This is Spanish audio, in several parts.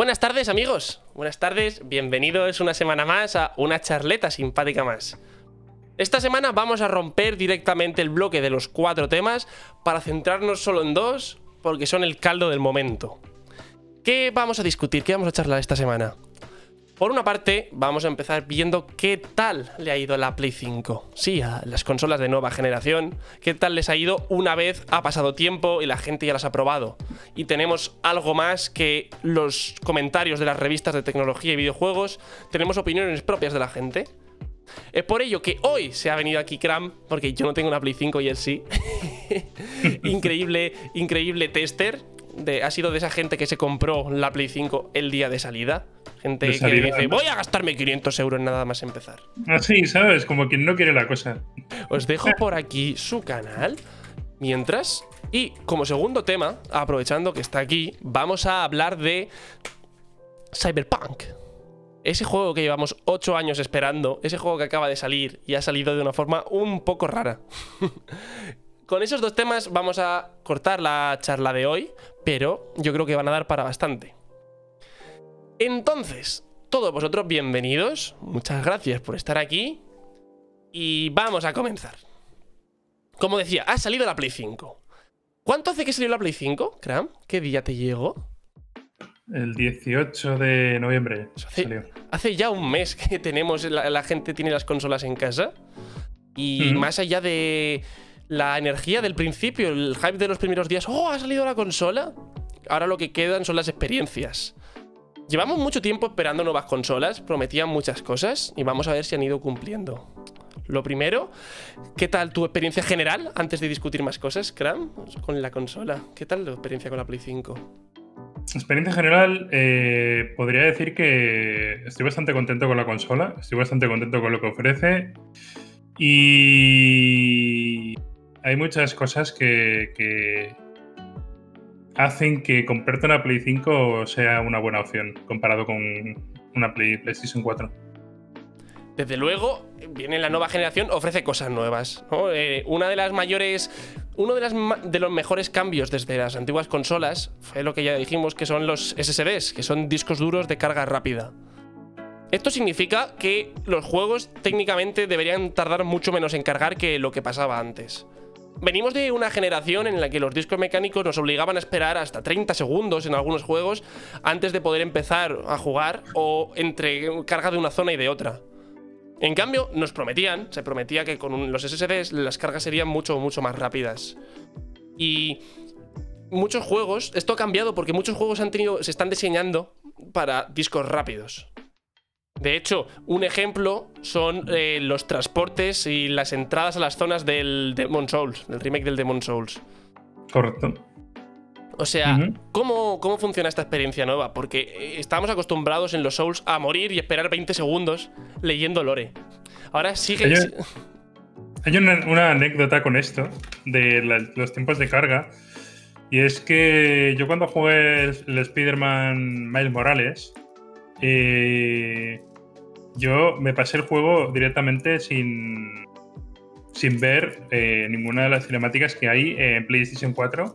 Buenas tardes amigos, buenas tardes, bienvenidos una semana más a una charleta simpática más. Esta semana vamos a romper directamente el bloque de los cuatro temas para centrarnos solo en dos, porque son el caldo del momento. ¿Qué vamos a discutir? ¿Qué vamos a charlar esta semana? Por una parte, vamos a empezar viendo qué tal le ha ido la Play 5. Sí, a las consolas de nueva generación. ¿Qué tal les ha ido una vez ha pasado tiempo y la gente ya las ha probado? Y tenemos algo más que los comentarios de las revistas de tecnología y videojuegos. Tenemos opiniones propias de la gente. Es por ello que hoy se ha venido aquí Cram, porque yo no tengo una Play 5 y él sí. increíble, increíble tester. Ha sido de esa gente que se compró la Play 5 el día de salida. Gente que dice, voy a gastarme 500 euros nada más empezar. Así, ¿sabes? Como quien no quiere la cosa. Os dejo por aquí su canal. Mientras, y como segundo tema, aprovechando que está aquí, vamos a hablar de Cyberpunk. Ese juego que llevamos 8 años esperando, ese juego que acaba de salir y ha salido de una forma un poco rara. Con esos dos temas vamos a cortar la charla de hoy, pero yo creo que van a dar para bastante. Entonces, todos vosotros bienvenidos, muchas gracias por estar aquí y vamos a comenzar. Como decía, ha salido la Play 5. ¿Cuánto hace que salió la Play 5, Cram? ¿Qué día te llegó? El 18 de noviembre. Hace, ya un mes que tenemos, la, gente tiene las consolas en casa. Y más allá de la energía del principio, el hype de los primeros días, ¡oh, ha salido la consola! Ahora lo que quedan son las experiencias. Llevamos mucho tiempo esperando nuevas consolas, prometían muchas cosas y vamos a ver si han ido cumpliendo. Lo primero, ¿qué tal tu experiencia general antes de discutir más cosas, Cram, con la consola? ¿Qué tal tu experiencia con la Play 5? Experiencia general, eh, podría decir que estoy bastante contento con la consola, estoy bastante contento con lo que ofrece y hay muchas cosas que hacen que comprarte una Play 5 sea una buena opción comparado con una Play, PlayStation 4. Desde luego, viene la nueva generación, ofrece cosas nuevas. Eh, una de las mayores. Uno de, de los mejores cambios desde las antiguas consolas fue lo que ya dijimos, que son los SSDs, que son discos duros de carga rápida. Esto significa que los juegos técnicamente deberían tardar mucho menos en cargar que lo que pasaba antes. Venimos de una generación en la que los discos mecánicos nos obligaban a esperar hasta 30 segundos en algunos juegos antes de poder empezar a jugar o entre carga de una zona y de otra. En cambio, nos prometían, se prometía que con los SSDs las cargas serían mucho, mucho más rápidas. Y muchos juegos, esto ha cambiado porque muchos juegos han tenido, se están diseñando para discos rápidos. De hecho, un ejemplo son eh, los transportes y las entradas a las zonas del Demon Souls, del remake del Demon Souls. Correcto. O sea, ¿cómo, funciona esta experiencia nueva? Porque eh, estábamos acostumbrados en los Souls a morir y esperar 20 segundos leyendo lore. Ahora sigue. Hay, una, anécdota con esto, de los tiempos de carga. Y es que yo cuando jugué el, el Spider-Man Miles Morales, eh, yo me pasé el juego directamente sin, sin ver eh, ninguna de las cinemáticas que hay en PlayStation 4,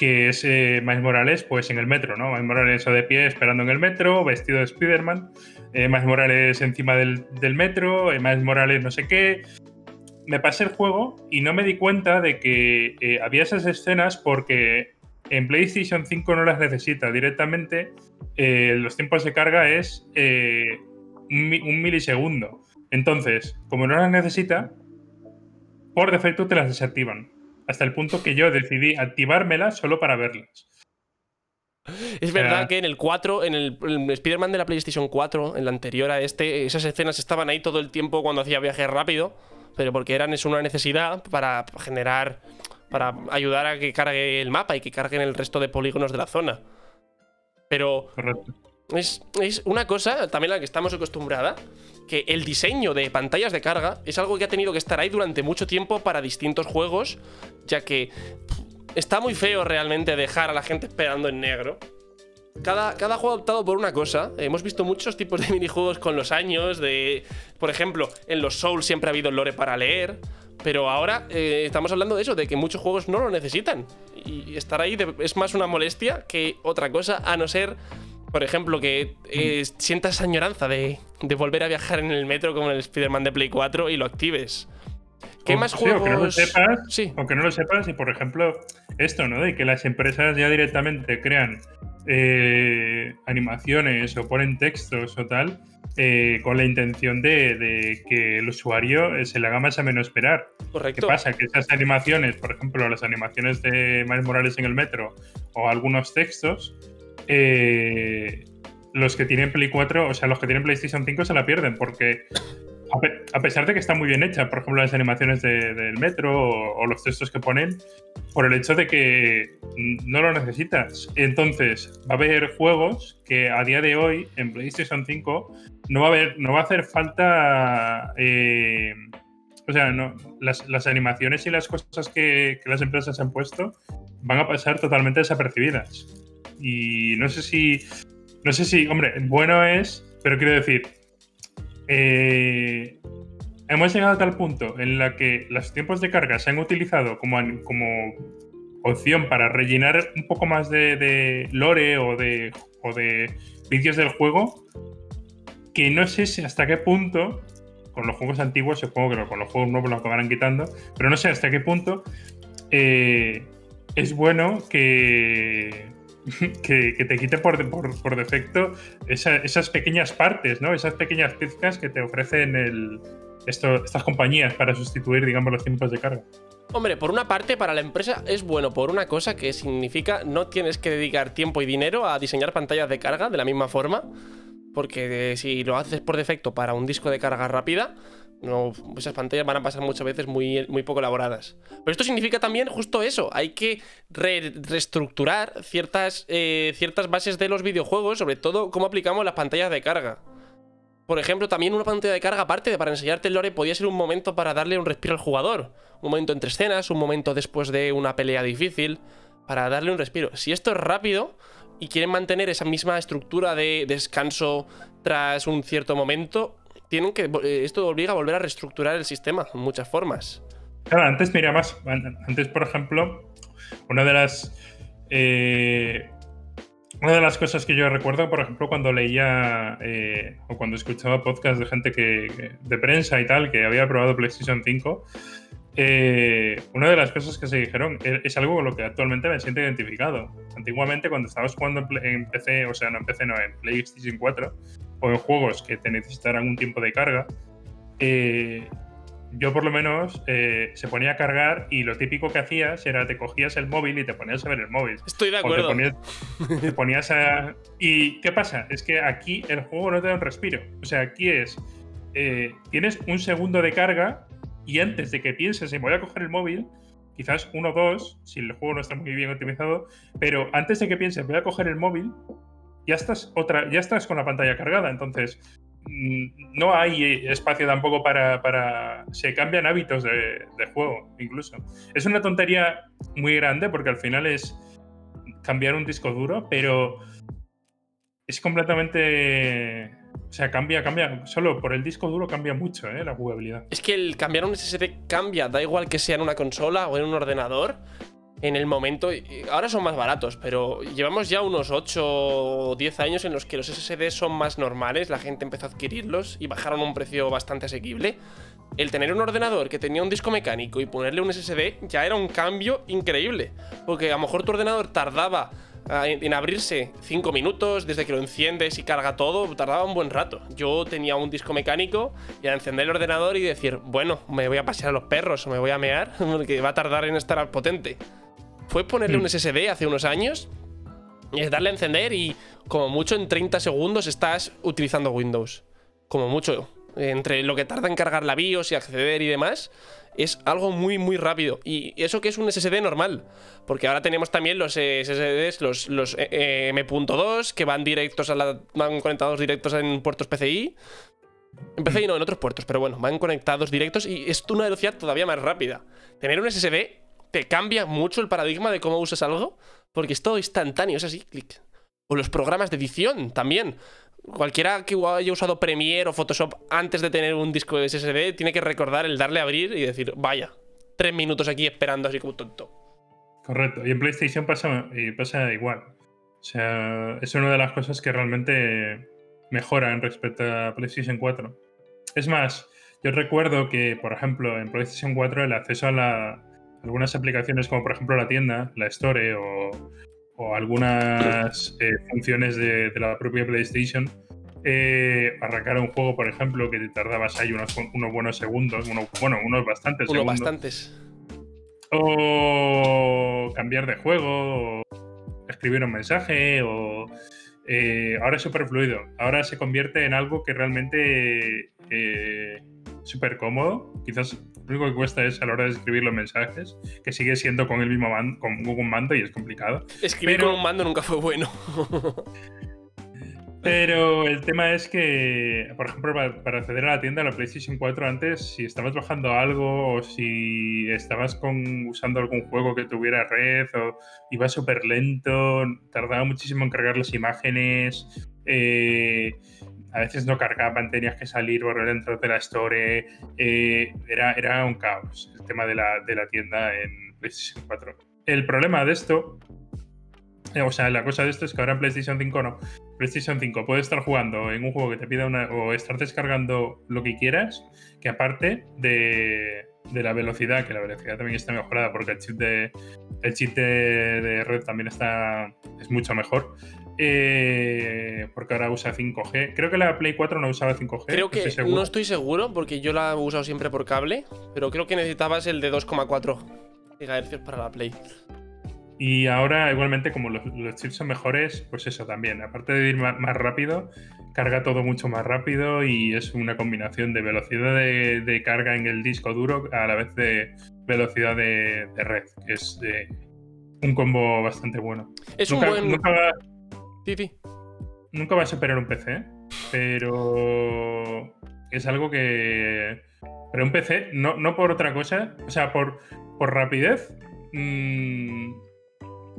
que es eh, Miles Morales pues en el metro, ¿no? Miles Morales de pie esperando en el metro, vestido de Spider-Man, eh, Miles Morales encima del, metro, eh, Miles Morales no sé qué. Me pasé el juego y no me di cuenta de que había esas escenas porque en PlayStation 5 no las necesita directamente. los tiempos de carga es un, milisegundo. Entonces, como no las necesita, por defecto te las desactivan. Hasta el punto que yo decidí activármelas solo para verlas. Es verdad que en el 4, en el, Spider-Man de la PlayStation 4, en la anterior a este, esas escenas estaban ahí todo el tiempo cuando hacía viaje rápido, pero porque eran es una necesidad para generar, para ayudar a que cargue el mapa y que carguen el resto de polígonos de la zona. Pero Correcto. Es, una cosa también a la que estamos acostumbrada, que el diseño de pantallas de carga es algo que ha tenido que estar ahí durante mucho tiempo para distintos juegos, ya que está muy feo realmente dejar a la gente esperando en negro. Cada, cada, juego ha optado por una cosa. Hemos visto muchos tipos de minijuegos con los años. De, por ejemplo, en los Souls siempre ha habido lore para leer. Pero ahora eh, estamos hablando de eso, de que muchos juegos no lo necesitan. Y estar ahí es más una molestia que otra cosa, a no ser por ejemplo, que eh, sientas añoranza de, de, volver a viajar en el metro como en el Spider-Man de Play 4 y lo actives. ¿Qué más juegos? O que no lo sepas, sí. o que no lo sepas, y por ejemplo, esto, ¿no? De que las empresas ya directamente crean eh, animaciones o ponen textos o tal, eh, con la intención de, que el usuario eh, se le haga más a menos esperar. Correcto. ¿Qué pasa? Que esas animaciones, por ejemplo, las animaciones de Miles Morales en el metro o algunos textos, los que tienen Play 4, o sea, los que tienen PlayStation 5 se la pierden porque a, pesar de que está muy bien hecha, por ejemplo, las animaciones del metro o, los textos que ponen, por el hecho de que no lo necesitas. Entonces, va a haber juegos que a día de hoy en PlayStation 5 no va a, haber, no va a hacer falta. Eh, o sea, no, las, animaciones y las cosas que las empresas han puesto van a pasar totalmente desapercibidas. Y no sé si. No sé si, hombre, bueno es, pero quiero decir, eh, hemos llegado a tal punto en la que los tiempos de carga se han utilizado como, como opción para rellenar un poco más de, lore o de, o de vídeos del juego, que no sé si hasta qué punto, con los juegos antiguos, supongo que con los juegos nuevos lo acabarán quitando, pero no sé hasta qué punto eh, es bueno que que, te quite por, defecto esas pequeñas partes, ¿no? Esas pequeñas pizcas que te ofrecen el, estas compañías para sustituir, digamos, los tiempos de carga. Hombre, por una parte, para la empresa es bueno por una cosa que significa no tienes que dedicar tiempo y dinero a diseñar pantallas de carga de la misma forma. Porque si lo haces por defecto para un disco de carga rápida, no, esas pantallas van a pasar muchas veces muy, muy poco elaboradas. Pero esto significa también justo eso. Hay que reestructurar ciertas, eh, ciertas bases de los videojuegos, sobre todo cómo aplicamos las pantallas de carga. Por ejemplo, también una pantalla de carga, aparte de para enseñarte el lore, podía ser un momento para darle un respiro al jugador. Un momento entre escenas, un momento después de una pelea difícil, para darle un respiro. Si esto es rápido y quieren mantener esa misma estructura de descanso tras un cierto momento, tienen que. Eh, esto obliga a volver a reestructurar el sistema en muchas formas. Claro, antes mira más. Antes, por ejemplo, una de las. Eh, una de las cosas que yo recuerdo, por ejemplo, cuando leía eh, o cuando escuchaba podcasts de gente que, de prensa y tal, que había probado PlayStation 5, una de las cosas que se dijeron es, algo con lo que actualmente me siento identificado. Antiguamente, cuando estabas jugando en, PC, o sea, no en PC, no, en PlayStation 4, o en juegos que te necesitaran un tiempo de carga, eh, yo por lo menos eh, se ponía a cargar y lo típico que hacías era te cogías el móvil y te ponías a ver el móvil. Estoy de acuerdo. te, ponías, a... ¿Y qué pasa? Es que aquí el juego no te da un respiro. O sea, aquí es... Eh, tienes un segundo de carga y antes de que pienses en voy a coger el móvil, quizás uno o dos, si el juego no está muy bien optimizado, pero antes de que pienses voy a coger el móvil, ya estás, otra, ya estás con la pantalla cargada. Entonces, mm, no hay espacio tampoco para, se cambian hábitos de, juego incluso. Es una tontería muy grande porque al final es cambiar un disco duro, pero es completamente... O sea, cambia, cambia. Solo por el disco duro cambia mucho ¿eh? la jugabilidad. Es que el cambiar un SSD cambia, da igual que sea en una consola o en un ordenador en el momento. Ahora son más baratos, pero llevamos ya unos 8 o 10 años en los que los SSD son más normales, la gente empezó a adquirirlos y bajaron a un precio bastante asequible. El tener un ordenador que tenía un disco mecánico y ponerle un SSD ya era un cambio increíble, porque a lo mejor tu ordenador tardaba ah, en abrirse 5 minutos, desde que lo enciendes y carga todo, tardaba un buen rato. Yo tenía un disco mecánico y a encender el ordenador y decir, bueno, me voy a pasear a los perros o me voy a mear, porque va a tardar en estar potente fue ponerle un hmm. SSD hace unos años, es darle a encender y como mucho en 30 segundos estás utilizando Windows. Como mucho. Entre lo que tarda en cargar la BIOS y acceder y demás, es algo muy, muy rápido. Y eso que es un SSD normal. Porque ahora tenemos también los SSDs, los, los eh, eh, M.2, que van directos a la. van conectados directos en puertos PCI. En PCI no, en otros puertos, pero bueno, van conectados directos y es una velocidad todavía más rápida. Tener un SSD te cambia mucho el paradigma de cómo usas algo, porque es todo instantáneo, es así, clic. O los programas de edición también. Cualquiera que haya usado Premiere o Photoshop antes de tener un disco de SSD tiene que recordar el darle a abrir y decir, vaya, tres minutos aquí esperando así como tonto. Correcto. Y en PlayStation pasa, pasa igual. O sea, es una de las cosas que realmente mejoran respecto a PlayStation 4. Es más, yo recuerdo que, por ejemplo, en PlayStation 4 el acceso a la, algunas aplicaciones como por ejemplo la tienda, la Store o, algunas eh, funciones de, la propia PlayStation, eh, arrancar un juego, por ejemplo, que te tardabas ahí unos, unos buenos segundos, bueno, unos bastantes unos segundos. bastantes. O cambiar de juego, o escribir un mensaje, o... Eh, ahora es súper fluido. Ahora se convierte en algo que realmente eh, súper cómodo. Quizás lo único que cuesta es a la hora de escribir los mensajes, que sigue siendo con el mismo mando, con Google Mando y es complicado. Escribir con un mando nunca fue bueno. Pero el tema es que, por ejemplo, para acceder a la tienda de la PlayStation 4 antes, si estabas bajando algo o si estabas con, usando algún juego que tuviera red o iba súper lento, tardaba muchísimo en cargar las imágenes. Eh, a veces no cargaban, tenías que salir, volver dentro de la store. Eh, era, era un caos el tema de la, de la tienda en PlayStation 4. El problema de esto, eh, o sea, la cosa de esto es que ahora en PlayStation 5 no. PlayStation 5 puedes estar jugando en un juego que te pida una. o estar descargando lo que quieras, que aparte de, de la velocidad, que la velocidad también está mejorada porque el chip de, el chip de, red también está es mucho mejor. Eh, porque ahora usa 5G. Creo que la Play 4 no usaba 5G. Creo que no estoy seguro porque yo la he usado siempre por cable, pero creo que necesitabas el de 2,4 GHz para la Play. Y ahora, igualmente, como los, chips son mejores, pues eso también. Aparte de ir más, rápido, carga todo mucho más rápido y es una combinación de velocidad de, carga en el disco duro a la vez de velocidad de, red, que es eh, un combo bastante bueno. Es un buen. Nunca nunca va a superar un PC, pero es algo que. Pero un PC, no, no por otra cosa, o sea, por, por rapidez. Mmm,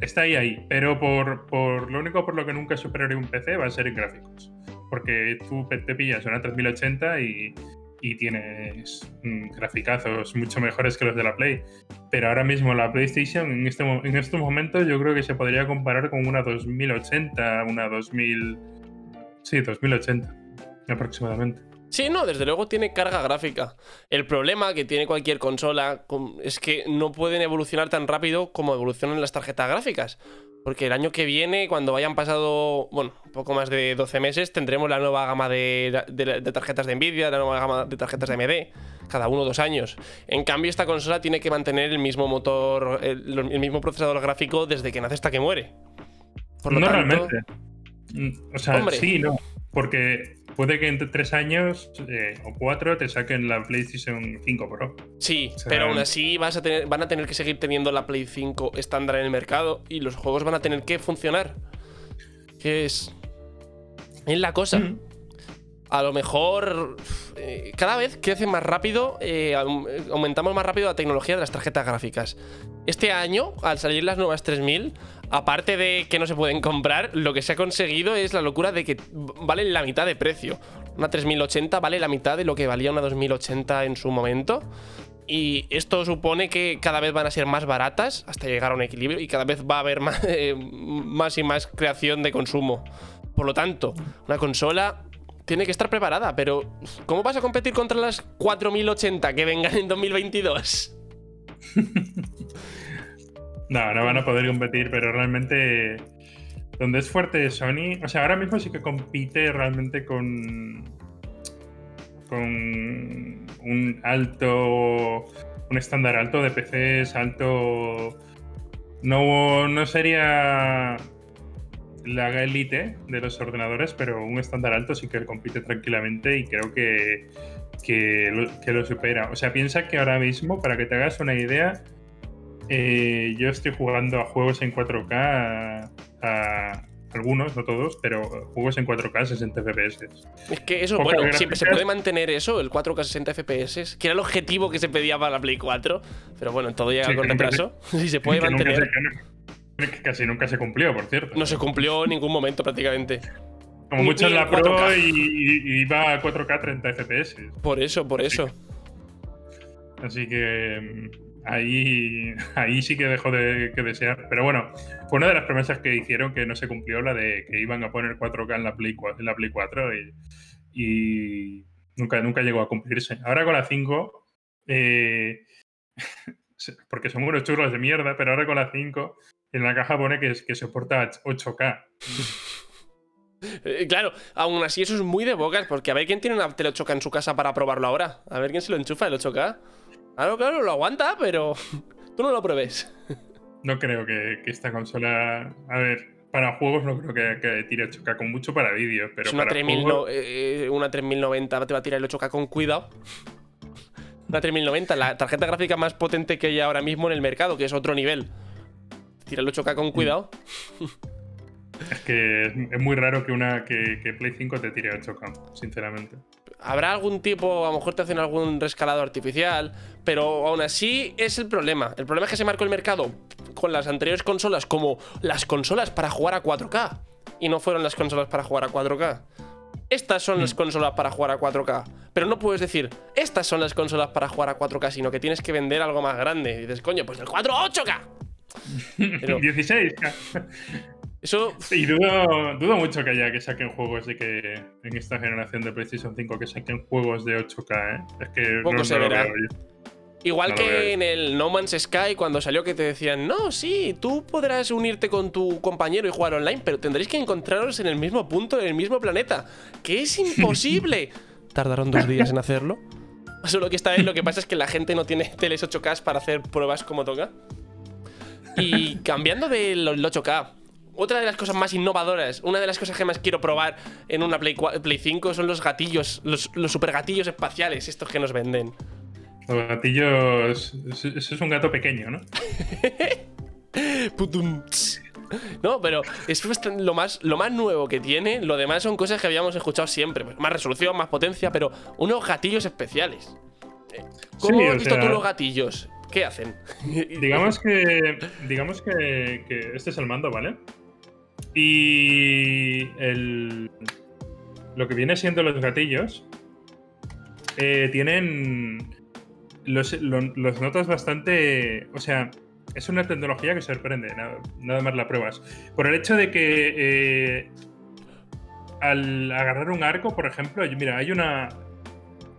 está ahí, ahí. Pero por, por, lo único por lo que nunca superaré un PC va a ser en gráficos. Porque tú te pillas una 3080 y, y tienes mm, graficazos mucho mejores que los de la Play. Pero ahora mismo la PlayStation en, este, en estos momentos yo creo que se podría comparar con una 2080, una 2000... Sí, 2080 aproximadamente. Sí, no, desde luego tiene carga gráfica. El problema que tiene cualquier consola es que no pueden evolucionar tan rápido como evolucionan las tarjetas gráficas. Porque el año que viene, cuando hayan pasado, bueno, un poco más de 12 meses, tendremos la nueva gama de, tarjetas de Nvidia, la nueva gama de tarjetas de AMD, cada uno dos años. En cambio, esta consola tiene que mantener el mismo motor, el, mismo procesador gráfico desde que nace hasta que muere. Por no realmente. Mm, o sea, sí, no. Porque puede que entre tres años eh, o cuatro te saquen la PlayStation 5 Pro. Sí, pero aún así vas a tener, van a tener que seguir teniendo la Play 5 estándar en el mercado y los juegos van a tener que funcionar. Que es. Es la cosa. Mm. A lo mejor. Eh, cada vez crece más rápido. Eh, aumentamos más rápido la tecnología de las tarjetas gráficas. Este año, al salir las nuevas 3000, aparte de que no se pueden comprar, lo que se ha conseguido es la locura de que valen la mitad de precio. Una 3080 vale la mitad de lo que valía una 2080 en su momento. Y esto supone que cada vez van a ser más baratas hasta llegar a un equilibrio y cada vez va a haber más, eh, y más creación de consumo. Por lo tanto, una consola tiene que estar preparada, pero ¿cómo vas a competir contra las 4080 que vengan en 2022? no, no van a poder competir, pero realmente donde es fuerte Sony, o sea, ahora mismo sí que compite realmente con con un alto un estándar alto de PCs, alto no no sería la élite de los ordenadores, pero un estándar alto sí que compite tranquilamente y creo que, que, lo, supera. O sea, piensa que ahora mismo, para que te hagas una idea, eh, yo estoy jugando a juegos en 4K, a, algunos, no todos, pero juegos en 4K 60 FPS. Es que eso, bueno, siempre se puede mantener eso, el 4K 60 FPS, que era el objetivo que se pedía para la Play 4, pero bueno, todo llega con retraso. Si se puede mantener casi nunca se cumplió, por cierto. No se cumplió en ningún momento prácticamente. Como mucho en la Pro y, iba a 4K 30 FPS. Por eso, por eso. Así que. Ahí, ahí sí que dejó de que desear. Pero bueno, fue una de las promesas que hicieron que no se cumplió, la de que iban a poner 4K en la Play, en la Play 4 y, nunca, nunca llegó a cumplirse. Ahora con la 5, eh, porque son unos churros de mierda, pero ahora con la 5 en la caja pone que, que soporta 8K. Eh, claro, aún así eso es muy de bocas, porque a ver quién tiene una tele 8K en su casa para probarlo ahora. A ver quién se lo enchufa el 8K. Claro, claro, lo aguanta, pero tú no lo pruebes. No creo que, esta consola. A ver, para juegos no creo que, tire 8K con mucho para vídeos, pero. una, para 3000 una 3090 te va a tirar el 8K con cuidado. Una 3090, la tarjeta gráfica más potente que hay ahora mismo en el mercado, que es otro nivel. Tira el 8K con cuidado. Es que es muy raro que una que, que Play 5 te tire 8K, sinceramente. Habrá algún tipo, a lo mejor te hacen algún rescalado artificial, pero aún así es el problema. El problema es que se marcó el mercado con las anteriores consolas como las consolas para jugar a 4K y no fueron las consolas para jugar a 4K. Estas son las mm. consolas para jugar a 4K. Pero no puedes decir, estas son las consolas para jugar a 4K, sino que tienes que vender algo más grande. Y dices, coño, pues el 4 a 8K. 16K. Eso. Y dudo, dudo, mucho que haya que saquen juegos de que en esta generación de PlayStation 5 que saquen juegos de 8K, ¿eh? Es que Poco se verá. Igual que en el No Man's Sky, cuando salió que te decían, no, sí, tú podrás unirte con tu compañero y jugar online, pero tendréis que encontraros en el mismo punto, en el mismo planeta. ¡Que es imposible! Tardaron dos días en hacerlo. Solo que esta vez lo que pasa es que la gente no tiene teles 8K para hacer pruebas como toca. Y cambiando del 8K, otra de las cosas más innovadoras, una de las cosas que más quiero probar en una Play, Play 5 son los gatillos, los, los super gatillos espaciales, estos que nos venden. Los gatillos. Eso es un gato pequeño, ¿no? No, pero es lo más, lo más nuevo que tiene. Lo demás son cosas que habíamos escuchado siempre. Pues, más resolución, más potencia, pero unos gatillos especiales. ¿Cómo has visto tú los gatillos? ¿Qué hacen? Digamos que. Digamos que, que este es el mando, ¿vale? Y el, lo que viene siendo los gatillos eh, tienen los, notas bastante... O sea, es una tecnología que sorprende, nada, más la pruebas. Por el hecho de que eh, al agarrar un arco, por ejemplo, mira, hay una...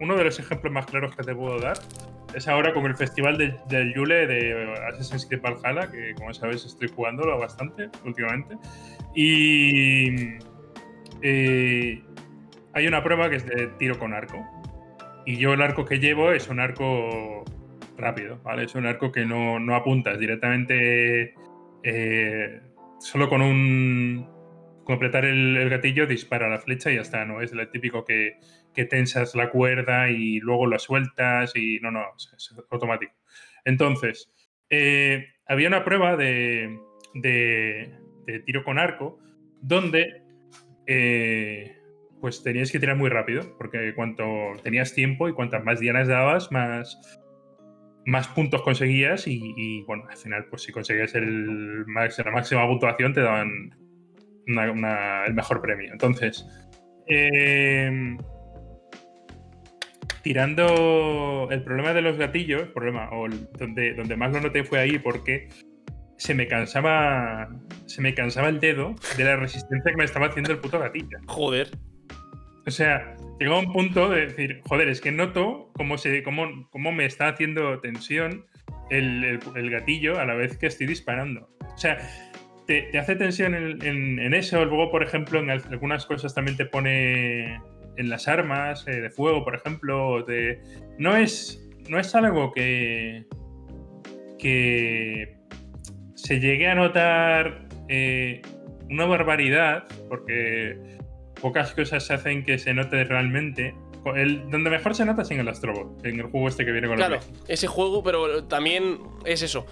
Uno de los ejemplos más claros que te puedo dar es ahora con el festival del, Yule de Assassin's Creed Valhalla, que como sabes estoy jugándolo bastante últimamente. Y eh, hay una prueba que es de tiro con arco. Y yo el arco que llevo es un arco rápido, ¿vale? Es un arco que no, no apuntas directamente. Eh, solo con un. completar el, gatillo dispara la flecha y ya está, ¿no? Es el típico que, que tensas la cuerda y luego la sueltas y no, no, es, automático. Entonces, eh, había una prueba de, de, tiro con arco donde eh, pues tenías que tirar muy rápido, porque cuanto tenías tiempo y cuantas más dianas dabas, más, más puntos conseguías y, bueno, al final pues si conseguías el, la máxima puntuación te daban el mejor premio. Entonces, eh, tirando el problema de los gatillos, problema, o donde, donde más lo noté fue ahí porque se me cansaba. Se me cansaba el dedo de la resistencia que me estaba haciendo el puto gatillo. Joder. O sea, llegó un punto de decir, joder, es que noto cómo, se, cómo, cómo me está haciendo tensión el, gatillo a la vez que estoy disparando. O sea, te, hace tensión en, eso. Luego, por ejemplo, en algunas cosas también te pone en las armas eh, de fuego, por ejemplo, de... no es no es algo que que se llegue a notar eh, una barbaridad, porque pocas cosas se hacen que se note realmente. El, donde mejor se nota es en el Astrobot, en el juego este que viene con Claro, ese juego, pero también es eso.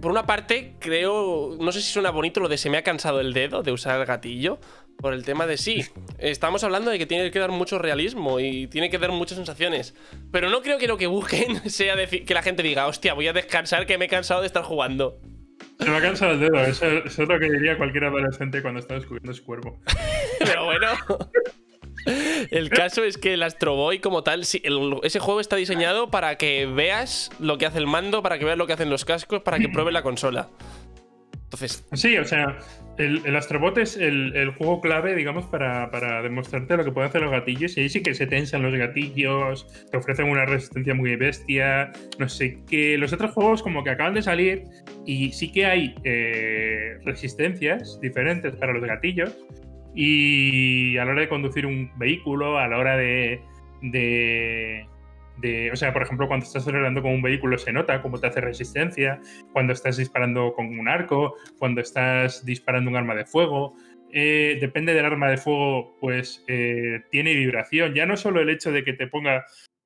Por una parte, creo, no sé si suena bonito lo de se me ha cansado el dedo de usar el gatillo, por el tema de sí. Estamos hablando de que tiene que dar mucho realismo y tiene que dar muchas sensaciones. Pero no creo que lo que busquen sea que la gente diga, hostia, voy a descansar que me he cansado de estar jugando. Se me ha cansado el dedo, eso, es lo que diría cualquier adolescente cuando está descubriendo su cuerpo. Pero bueno. El caso es que el Astro Boy, como tal, ese juego está diseñado para que veas lo que hace el mando, para que veas lo que hacen los cascos, para que pruebes la consola. Entonces. Sí, o sea, el, Astrobot es el, juego clave, digamos, para, demostrarte lo que pueden hacer los gatillos. Y ahí sí que se tensan los gatillos, te ofrecen una resistencia muy bestia, no sé qué. Los otros juegos, como que acaban de salir, y sí que hay eh, resistencias diferentes para los gatillos. Y a la hora de conducir un vehículo, a la hora de o sea, por ejemplo, cuando estás acelerando con un vehículo se nota cómo te hace resistencia, cuando estás disparando con un arco, cuando estás disparando un arma de fuego. Eh, depende del arma de fuego, pues eh, tiene vibración. Ya no solo el hecho de que te ponga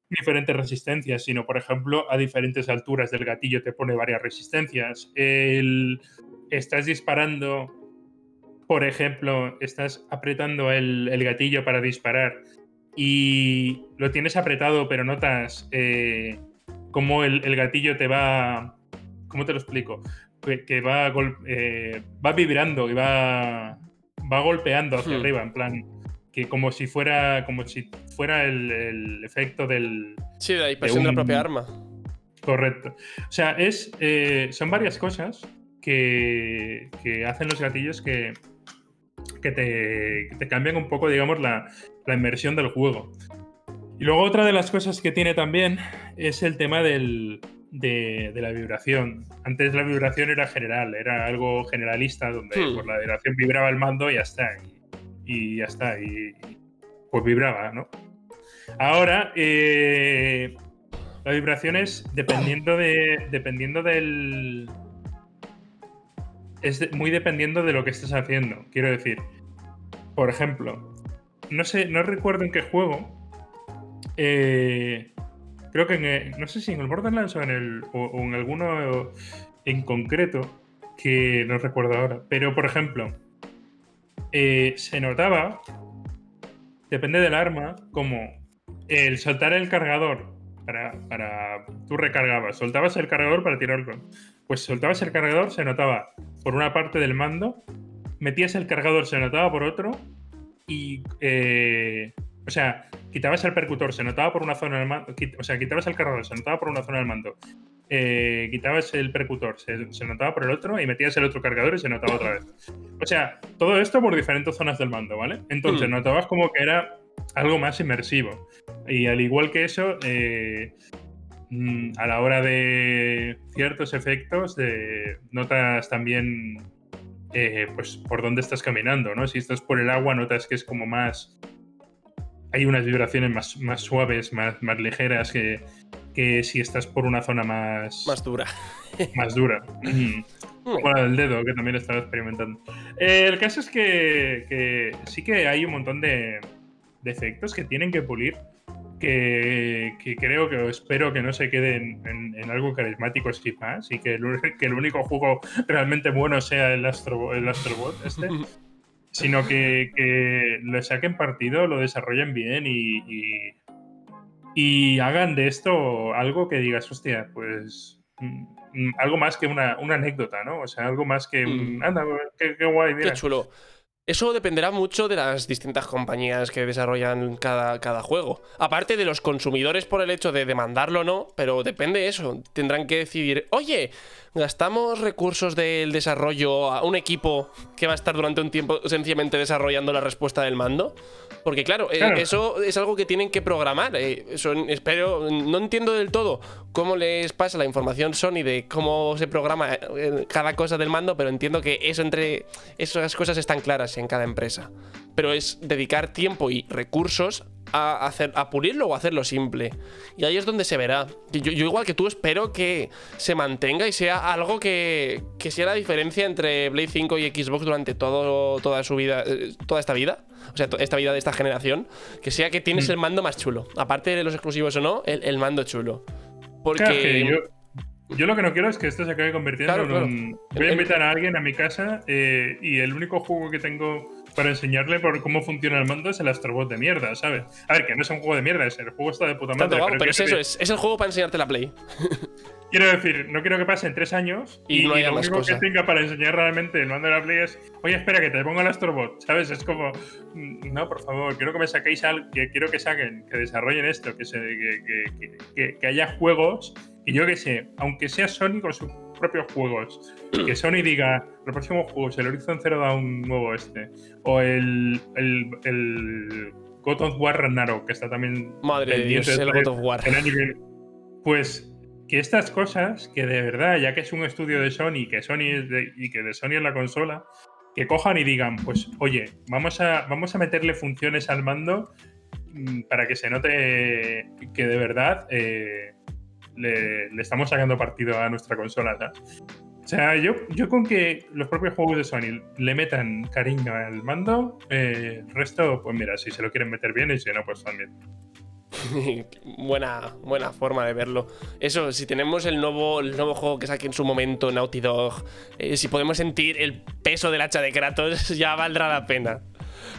diferentes resistencias, sino, por ejemplo, a diferentes alturas del gatillo te pone varias resistencias. estás disparando, por ejemplo, estás apretando el gatillo para disparar y lo tienes apretado, pero notas eh, cómo el, gatillo te va. ¿Cómo te lo explico? Que, va, eh, va vibrando y va, va golpeando hacia hmm. arriba, en plan. Que como si fuera. Como si fuera el, efecto del. Sí, de la dispersión de, la propia arma. Correcto. O sea, es. Eh, son varias cosas que, que hacen los gatillos que, que te, cambian un poco, digamos, la, inmersión del juego. Y luego otra de las cosas que tiene también es el tema de, la vibración. Antes la vibración era general, era algo generalista, donde hmm. por la vibración vibraba el mando y ya está. Y, ya está. Y, pues vibraba, ¿no? Ahora, eh, la vibración es dependiendo, de, dependiendo del, es muy dependiendo de lo que estés haciendo. Quiero decir, por ejemplo, no sé, no recuerdo en qué juego. Eh, creo que en, no sé si en el Borderlands o en, el, o, en alguno en concreto, que no recuerdo ahora. Pero, por ejemplo, eh, se notaba, depende del arma, como el soltar el cargador para, para tú recargabas, soltabas el cargador para tirarlo pues soltabas el cargador, se notaba por una parte del mando, metías el cargador, se notaba por otro, y. Eh, o sea, quitabas el percutor, se notaba por una zona del mando. O sea, quitabas el cargador, se notaba por una zona del mando. Eh, quitabas el percutor, se, notaba por el otro, y metías el otro cargador y se notaba otra vez. O sea, todo esto por diferentes zonas del mando, ¿vale? Entonces, mm. notabas como que era algo más inmersivo. Y al igual que eso, eh, Mm, a la hora de ciertos efectos, de, notas también eh, pues por dónde estás caminando, ¿no? Si estás por el agua, notas que es como más. Hay unas vibraciones más, más suaves, más, más ligeras que, que si estás por una zona más. Más dura. Más dura. Como la del dedo, que también estaba experimentando. Eh, el caso es que, que, sí que hay un montón de, de efectos que tienen que pulir que, creo que espero que no se quede en, algo carismático así más y que el, que el, único juego realmente bueno sea el, Astro, el Astrobot este, sino que, que, le saquen partido, lo desarrollen bien y, y, hagan de esto algo que digas, hostia, pues mm, algo más que una, anécdota, ¿no? O sea, algo más que un... Mm. Anda, qué, qué guay, mira. Qué chulo. Eso dependerá mucho de las distintas compañías que desarrollan cada, cada, juego. Aparte de los consumidores por el hecho de demandarlo o no, pero depende de eso. Tendrán que decidir, oye, gastamos recursos del desarrollo a un equipo que va a estar durante un tiempo sencillamente desarrollando la respuesta del mando. Porque claro, eh, eso es algo que tienen que programar. Eh, espero, no entiendo del todo cómo les pasa la información Sony de cómo se programa eh, cada cosa del mando, pero entiendo que eso entre esas cosas están claras en cada empresa. Pero es dedicar tiempo y recursos a, hacer, a pulirlo o hacerlo simple. Y ahí es donde se verá. Yo, igual que tú espero que se mantenga y sea algo que, que sea la diferencia entre Blade 5 y Xbox durante todo, toda su vida, eh, toda esta vida. O sea, esta vida de esta generación. Que sea que tienes mm. el mando más chulo. Aparte de los exclusivos o no, el, mando chulo. Porque... yo, lo que no quiero es que esto se acabe convirtiendo en un... Voy a invitar a alguien a mi casa eh, y el único juego que tengo para enseñarle por cómo funciona el mando es el Astrobot de mierda, ¿sabes? A ver, que no es un juego de mierda, es el juego está de puta madre. pero, es eso, es, el juego para enseñarte la Play. Quiero decir, no quiero que pasen tres años y, no lo único que tenga para enseñar realmente el mando de la Play es, oye, espera, que te ponga el Astrobot, ¿sabes? Es como, mm, no, por favor, quiero que me saquéis algo, que quiero que saquen, que desarrollen esto, que, se, que, que haya juegos y yo qué sé, aunque sea Sony con sus propios juegos, que Sony diga, los próximos juegos, el Horizon Zero da un nuevo este, o el, el, el God of War Ragnarok, que está también. Madre de Dios, el God of War. Pues que estas cosas, que de verdad, ya que es un estudio de Sony, que Sony es y que de Sony es la consola, que cojan y digan, pues, oye, vamos a, vamos a meterle funciones al mando mm, para que se note que de verdad eh, le, estamos sacando partido a nuestra consola. O sea, yo, yo con que los propios juegos de Sony le metan cariño al mando, eh, el resto, pues mira, si se lo quieren meter bien y si no, pues también. buena, buena forma de verlo. Eso, si tenemos el nuevo, el nuevo juego que saque en su momento, Naughty Dog, eh, si podemos sentir el peso del hacha de Kratos, ya valdrá la pena.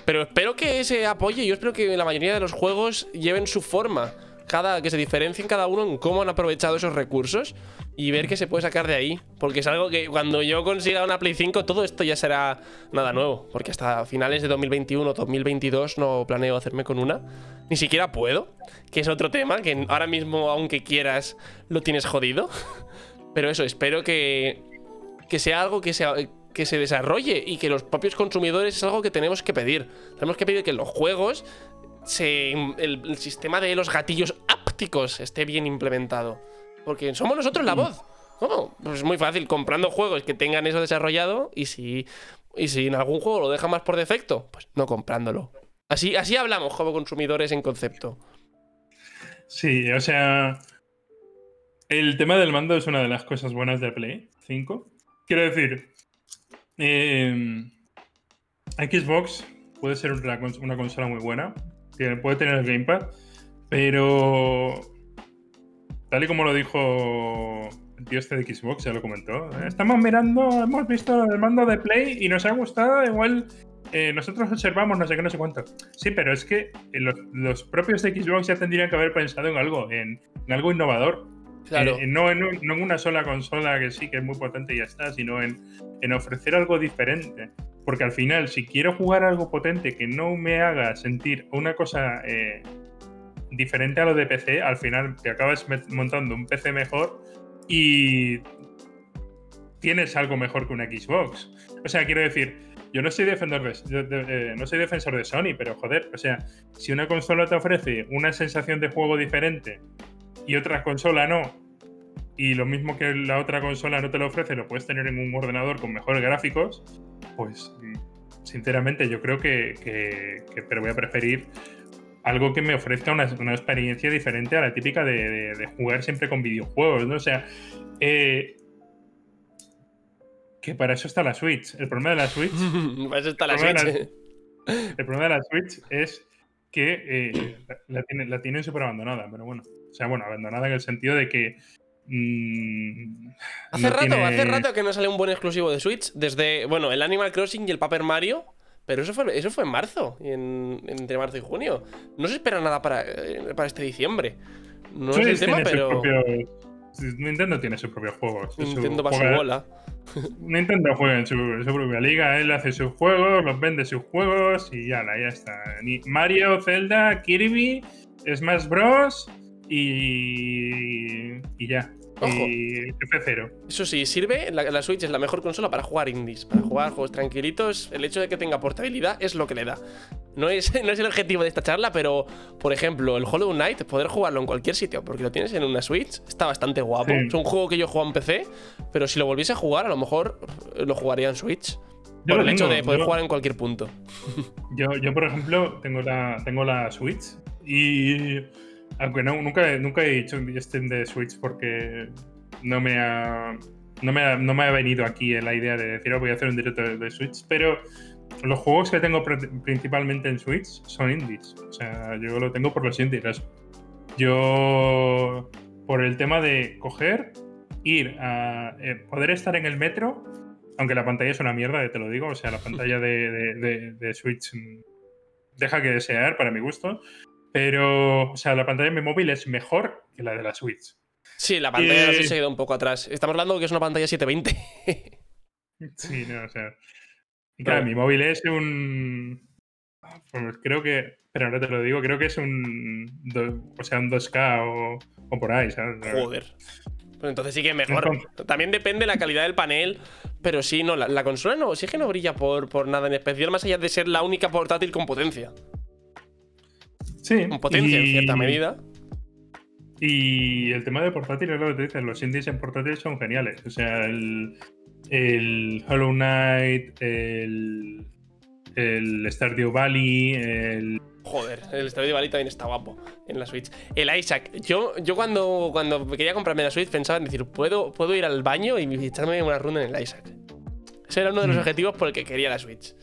Pero espero que se apoye, yo espero que la mayoría de los juegos lleven su forma cada, que se diferencien cada uno en cómo han aprovechado esos recursos y ver qué se puede sacar de ahí. Porque es algo que cuando yo consiga una Play 5, todo esto ya será nada nuevo. Porque hasta finales de 2021 2022 no planeo hacerme con una. Ni siquiera puedo, que es otro tema, que ahora mismo, aunque quieras, lo tienes jodido. Pero eso, espero que, que sea algo que sea que se desarrolle y que los propios consumidores es algo que tenemos que pedir. Tenemos que pedir que los juegos el, sistema de los gatillos ápticos esté bien implementado. Porque somos nosotros la mm. voz. ¿Cómo? Pues es muy fácil, comprando juegos que tengan eso desarrollado y si, y si en algún juego lo deja más por defecto, pues no comprándolo. Así, así hablamos como consumidores en concepto. Sí, o sea, el tema del mando es una de las cosas buenas de Play 5. Quiero decir, eh, Xbox puede ser una consola muy buena, puede tener el Gamepad, pero tal y como lo dijo el tío este de Xbox, ya lo comentó, ¿eh? estamos mirando, hemos visto el mando de Play y nos ha gustado, igual eh, nosotros observamos no sé qué, no sé cuánto. Sí, pero es que los, propios de Xbox ya tendrían que haber pensado en algo, en, algo innovador. Claro. Eh, no, en, una sola consola que sí, que es muy potente y ya está, sino en, ofrecer algo diferente. Porque al final, si quiero jugar algo potente que no me haga sentir una cosa eh, diferente a lo de PC, al final te acabas montando un PC mejor y tienes algo mejor que una Xbox. O sea, quiero decir, yo no soy defensor de, eh, no soy defensor de Sony, pero joder, o sea, si una consola te ofrece una sensación de juego diferente y otra consola no, y lo mismo que la otra consola no te lo ofrece, lo puedes tener en un ordenador con mejores gráficos, pues sinceramente yo creo que, pero voy a preferir algo que me ofrezca una, experiencia diferente a la típica de, jugar siempre con videojuegos, ¿no? O sea, eh, que para eso está la Switch. El problema de la Switch... para eso está la Switch. el problema de la Switch es que eh, la, la tienen súper abandonada, pero bueno. O sea, bueno, abandonada en el sentido de que Mm, hace rato, hace rato que no sale un buen exclusivo de Switch. Desde, bueno, el Animal Crossing y el Paper Mario. Pero eso fue, eso fue en marzo, entre marzo y junio. No se espera nada para, eh, para este diciembre. No es el tema, pero. Nintendo tiene sus propios juegos. Nintendo va su bola. Nintendo juega en su, propia liga, él hace sus juegos, los vende sus juegos y ya, ya está. Mario, Zelda, Kirby, Smash Bros. Y, y ya. Y F0. Eso sí, sirve. La, Switch es la mejor consola para jugar indies, para jugar juegos tranquilitos. El hecho de que tenga portabilidad es lo que le da. No es, no es el objetivo de esta charla, pero por ejemplo, el Hollow Knight, poder jugarlo en cualquier sitio, porque lo tienes en una Switch, está bastante guapo. Es un juego que yo juego en PC, pero si lo volviese a jugar, a lo mejor lo jugaría en Switch. por el hecho de poder jugar en cualquier punto. Yo, yo, por ejemplo, tengo la, tengo la Switch y aunque no, nunca, nunca he dicho un stream de Switch porque no me ha, no me ha, no me ha venido aquí la idea de decir, oh, voy a hacer un directo de, Switch, pero los juegos que tengo principalmente en Switch son indies. O sea, yo lo tengo por los indies. Yo, por el tema de coger, ir a eh, poder estar en el metro aunque la pantalla es una mierda, te lo digo, o sea, la pantalla de, Switch mm, deja que desear para mi gusto, pero, o sea, la pantalla de mi móvil es mejor que la de la Switch. Sí, la pantalla de la Switch se queda un poco atrás. Estamos hablando de que es una pantalla 720. sí, no, o sea. Y claro, mi móvil es un. Pues creo que. Pero ahora te lo digo, creo que es un. o sea, un 2K o, o por ahí, ¿sabes? Joder. Pues entonces sí que es mejor. También depende la calidad del panel, pero sí, no, la, consola no, sí que no brilla por, por nada en especial, más allá de ser la única portátil con potencia. Sí. Con potencia en cierta medida. Y el tema de portátil es lo que te dicen, los indies en portátil son geniales. O sea, el, el Hollow Knight, el, el Stardew Valley, el Joder, el Stardew Valley también está guapo en la Switch. El Isaac, yo, yo cuando, cuando quería comprarme la Switch pensaba en decir, ¿puedo, puedo ir al baño y echarme una ronda en el Isaac. Ese era uno de los mm. objetivos por el que quería la Switch.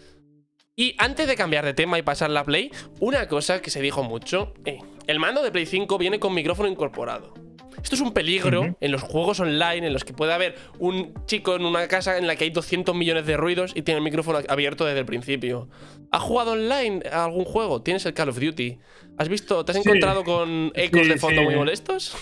Y antes de cambiar de tema y pasar la Play, una cosa que se dijo mucho, eh, el mando de Play 5 viene con micrófono incorporado. Esto es un peligro en los juegos online en los que puede haber un chico en una casa en la que hay 200 millones de ruidos y tiene el micrófono abierto desde el principio. ¿Has jugado online a algún juego? Tienes el Call of Duty. ¿Has visto, te has encontrado con ecos de fondo muy molestos?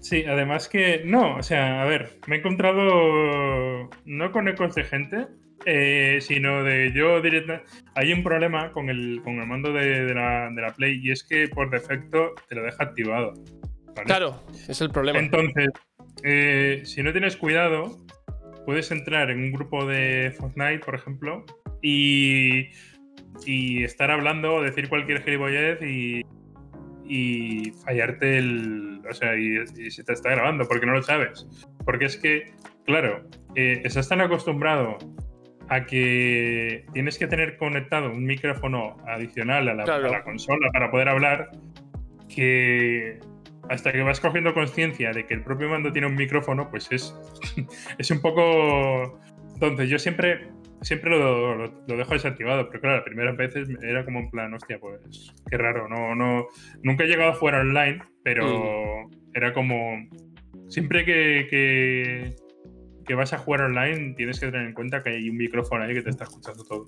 Sí, además que no, o sea, a ver, me he encontrado no con ecos de gente, eh, sino de yo directamente. Hay un problema con el, con el mando de, la, de la Play y es que por defecto te lo deja activado. Claro, es el problema. Entonces, eh, si no tienes cuidado, puedes entrar en un grupo de Fortnite, por ejemplo, y, y estar hablando o decir cualquier gilipollez y, y fallarte el. O sea, y, se te está grabando porque no lo sabes. Porque es que, claro, eh, estás tan acostumbrado a que tienes que tener conectado un micrófono adicional a la consola para poder hablar que hasta que vas cogiendo conciencia de que el propio mando tiene un micrófono, pues es, es un poco... Entonces yo siempre, siempre lo, dejo desactivado, pero claro, las primeras veces era como en plan, hostia, pues qué raro, no, no, nunca he llegado a jugar online, pero mm. era como... Siempre que, que vas a jugar online, tienes que tener en cuenta que hay un micrófono ahí que te está escuchando todo.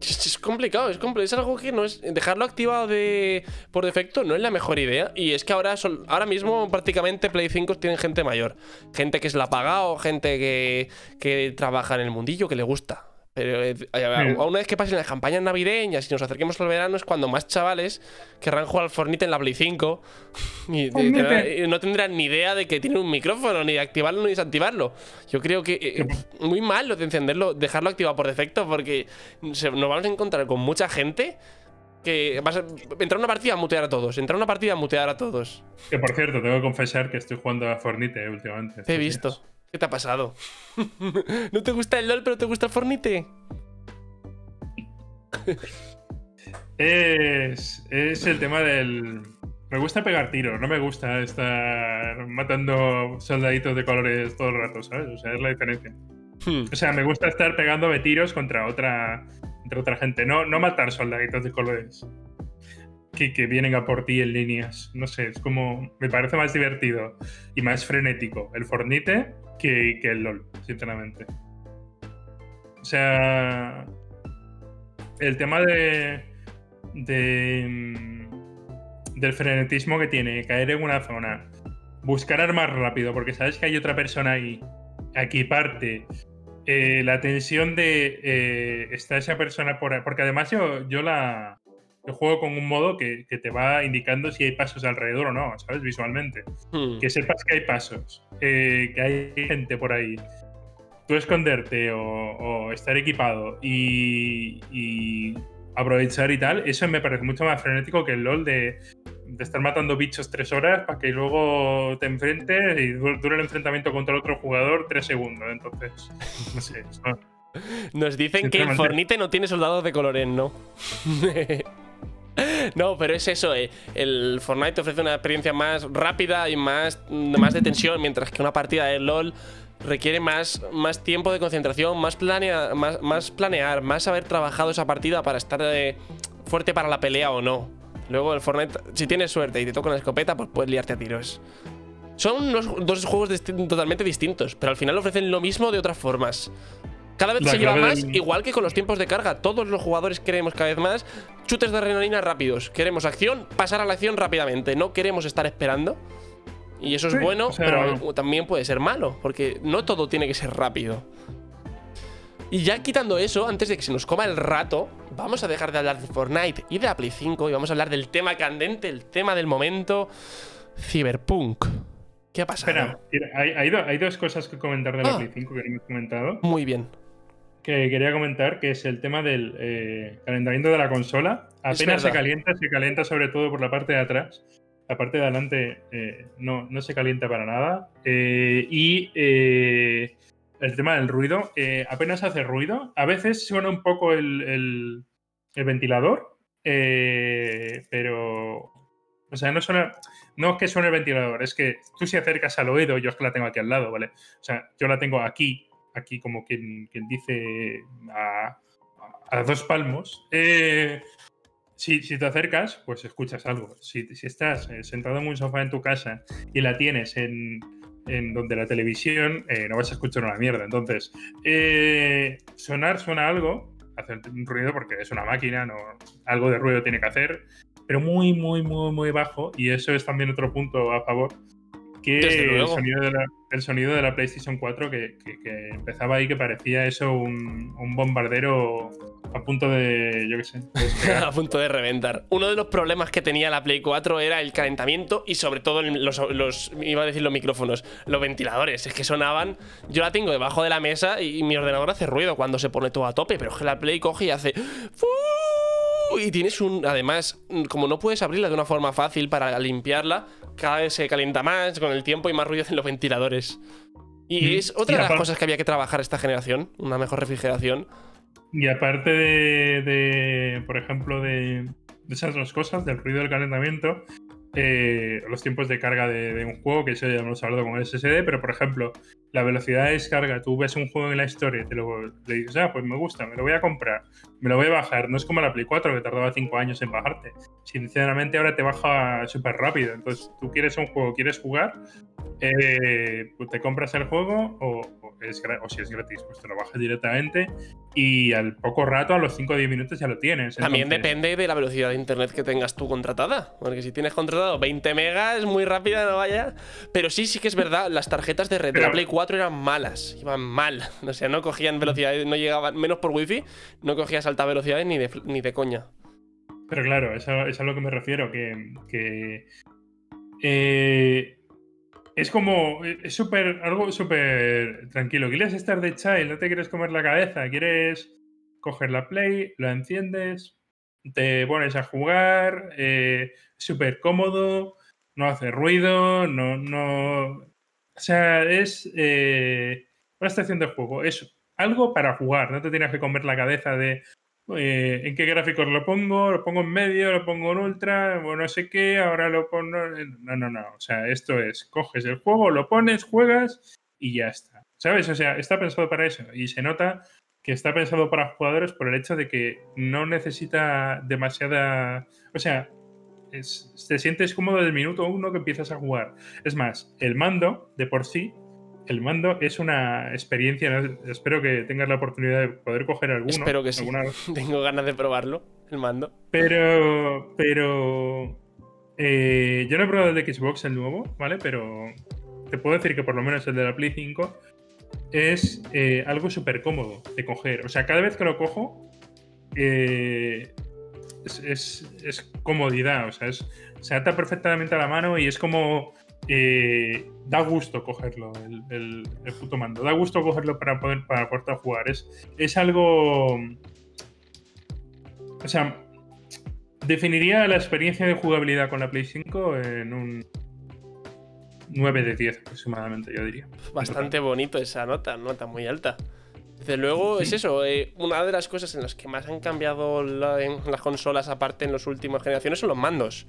Es, complicado, es complicado. Es algo que no es. Dejarlo activado de, por defecto no es la mejor idea. Y es que ahora, ahora mismo prácticamente Play 5 tienen gente mayor. Gente que se la ha pagado, gente que, que trabaja en el mundillo, que le gusta. Pero eh, una vez que pasen las campañas navideñas y nos acerquemos al verano es cuando más chavales querrán jugar al Fornite en la Play 5 y, no tendrán ni idea de que tiene un micrófono, ni de activarlo ni desactivarlo. Yo creo que eh, muy mal lo de encenderlo, dejarlo activado por defecto porque nos vamos a encontrar con mucha gente que vas a entrar una partida a mutear a todos, entrar una partida a mutear a todos. Que por cierto, tengo que confesar que estoy jugando a Fornite últimamente. Te he visto. ¿Qué te ha pasado? ¿No te gusta el LOL, pero te gusta el Fornite? es, es el tema del. Me gusta pegar tiros, no me gusta estar matando soldaditos de colores todo el rato, ¿sabes? O sea, es la diferencia. Hmm. O sea, me gusta estar pegándome tiros contra otra, contra otra gente, no, no matar soldaditos de colores que, que, vienen a por ti en líneas. No sé, es como. Me parece más divertido y más frenético el Fornite que, el LOL, sinceramente. O sea, el tema de, de mm, del frenetismo que tiene, caer en una zona, buscar armar rápido, porque sabes que hay otra persona ahí, aquí parte. Eh, la tensión de eh, está esa persona por ahí, porque además yo, yo la, yo juego con un modo que, te va indicando si hay pasos alrededor o no, ¿sabes? Visualmente. Hmm. Que sepas que hay pasos, eh, que hay gente por ahí. Tú esconderte o, estar equipado y, aprovechar y tal, eso me parece mucho más frenético que el LOL de, estar matando bichos tres horas para que luego te enfrentes y dure el enfrentamiento contra el otro jugador tres segundos. Entonces, no sé. Nos dicen que el Fornite no tiene soldados de colores, ¿no? No, pero es eso, eh. el Fortnite ofrece una experiencia más rápida y más, más de tensión, mientras que una partida de LOL requiere más, más tiempo de concentración, más, planea, más, planear, más haber trabajado esa partida para estar eh, fuerte para la pelea o no. Luego el Fortnite, si tienes suerte y te toca una escopeta, pues puedes liarte a tiros. Son dos juegos totalmente distintos, pero al final ofrecen lo mismo de otras formas. Cada vez se lleva más, igual que con los tiempos de carga. Todos los jugadores queremos cada vez más chutes de adrenalina rápidos. Queremos acción, pasar a la acción rápidamente. No queremos estar esperando. Y eso es bueno, pero también puede ser malo, porque no todo tiene que ser rápido. Y ya quitando eso, antes de que se nos coma el rato, vamos a dejar de hablar de Fortnite y de la Play 5 y vamos a hablar del tema candente, el tema del momento, Cyberpunk. ¿Qué ha pasado? Espera, hay, dos cosas que comentar de la ah. Play 5 que no hemos comentado. Muy bien que quería comentar, que es el tema del eh, calentamiento de la consola. Apenas se calienta, se calienta sobre todo por la parte de atrás. La parte de adelante eh, no, no, se calienta para nada. Eh, y el tema del ruido, apenas hace ruido. A veces suena un poco el, el, ventilador, pero... O sea, no suena... No es que suene el ventilador, es que tú si acercas al oído, yo es que la tengo aquí al lado, ¿vale? O sea, yo la tengo aquí aquí como quien, dice a, dos palmos. Eh, si, te acercas, pues escuchas algo. Si, estás eh, sentado en un sofá en tu casa y la tienes en, donde la televisión, eh, no vas a escuchar una mierda. Entonces, sonar suena algo, hacer un ruido porque es una máquina, no, algo de ruido tiene que hacer, pero muy, muy, muy, muy bajo. Y eso es también otro punto a favor que el sonido, de la, el sonido de la PlayStation 4 que, empezaba ahí que parecía eso un, bombardero a punto de, yo qué sé, a punto de reventar. Uno de los problemas que tenía la Play 4 era el calentamiento y sobre todo los, iba a decir los micrófonos, los ventiladores, es que sonaban, yo la tengo debajo de la mesa y, mi ordenador hace ruido cuando se pone todo a tope, pero es que la Play coge y hace... Y tienes un. Además, como no puedes abrirla de una forma fácil para limpiarla, cada vez se calienta más con el tiempo y más ruido en los ventiladores. Y es otra de las cosas que había que trabajar esta generación, una mejor refrigeración. Y aparte de, por ejemplo, de, de, esas dos cosas, del ruido del calentamiento, eh, los tiempos de carga de, un juego, que eso ya hemos hablado con el SSD, pero por ejemplo, la velocidad de descarga, tú ves un juego en la historia te lo le dices, ah, pues me gusta, me lo voy a comprar, me lo voy a bajar. No es como la Play 4 que tardaba 5 años en bajarte. Sinceramente, ahora te baja súper rápido. Entonces, tú quieres un juego, quieres jugar, eh, pues te compras el juego o, o si es gratis, pues te lo bajas directamente y al poco rato, a los 5 o 10 minutos ya lo tienes. También depende de la velocidad de internet que tengas tú contratada. Porque si tienes contratado 20 megas, muy rápida, no vaya. Pero sí, sí que es verdad, las tarjetas de red de la Play 4 eran malas, iban mal. O sea, no cogían velocidades, no llegaban, menos por wifi, no cogías alta velocidades ni de, ni de coña. Pero claro, eso, es a lo que me refiero, que, que eh, es como, es súper, algo súper tranquilo. Quieres estar de chill, no te quieres comer la cabeza, quieres coger la play, lo enciendes, te pones a jugar, eh, súper cómodo, no hace ruido, no, no, o sea, es eh, una estación de juego, es algo para jugar, no te tienes que comer la cabeza de, eh, en qué gráficos lo pongo, lo pongo en medio, lo pongo en ultra, o no sé qué, ahora lo pongo. No, no, no. O sea, esto es, coges el juego, lo pones, juegas y ya está. ¿Sabes? O sea, está pensado para eso. Y se nota que está pensado para jugadores por el hecho de que no necesita demasiada. O sea, te sientes cómodo desde el minuto uno que empiezas a jugar. Es más, el mando de por sí el mando es una experiencia. Espero que tengas la oportunidad de poder coger alguno. Espero que sí. Tengo ganas de probarlo, el mando. Pero, pero. Eh, yo no he probado el de Xbox, el nuevo, ¿vale? Pero te puedo decir que por lo menos el de la Play 5 es eh, algo súper cómodo de coger. O sea, cada vez que lo cojo, eh, es, comodidad. O sea, se ata perfectamente a la mano y es como da gusto cogerlo, el, puto mando. Da gusto cogerlo para poder, para poder jugar. Es, es algo. O sea, definiría la experiencia de jugabilidad con la Play 5 en un 9 de 10 aproximadamente, yo diría. Bastante bonito esa nota, nota muy alta. Desde luego es eso, eh, una de las cosas en las que más han cambiado la- en las consolas aparte en las últimas generaciones son los mandos.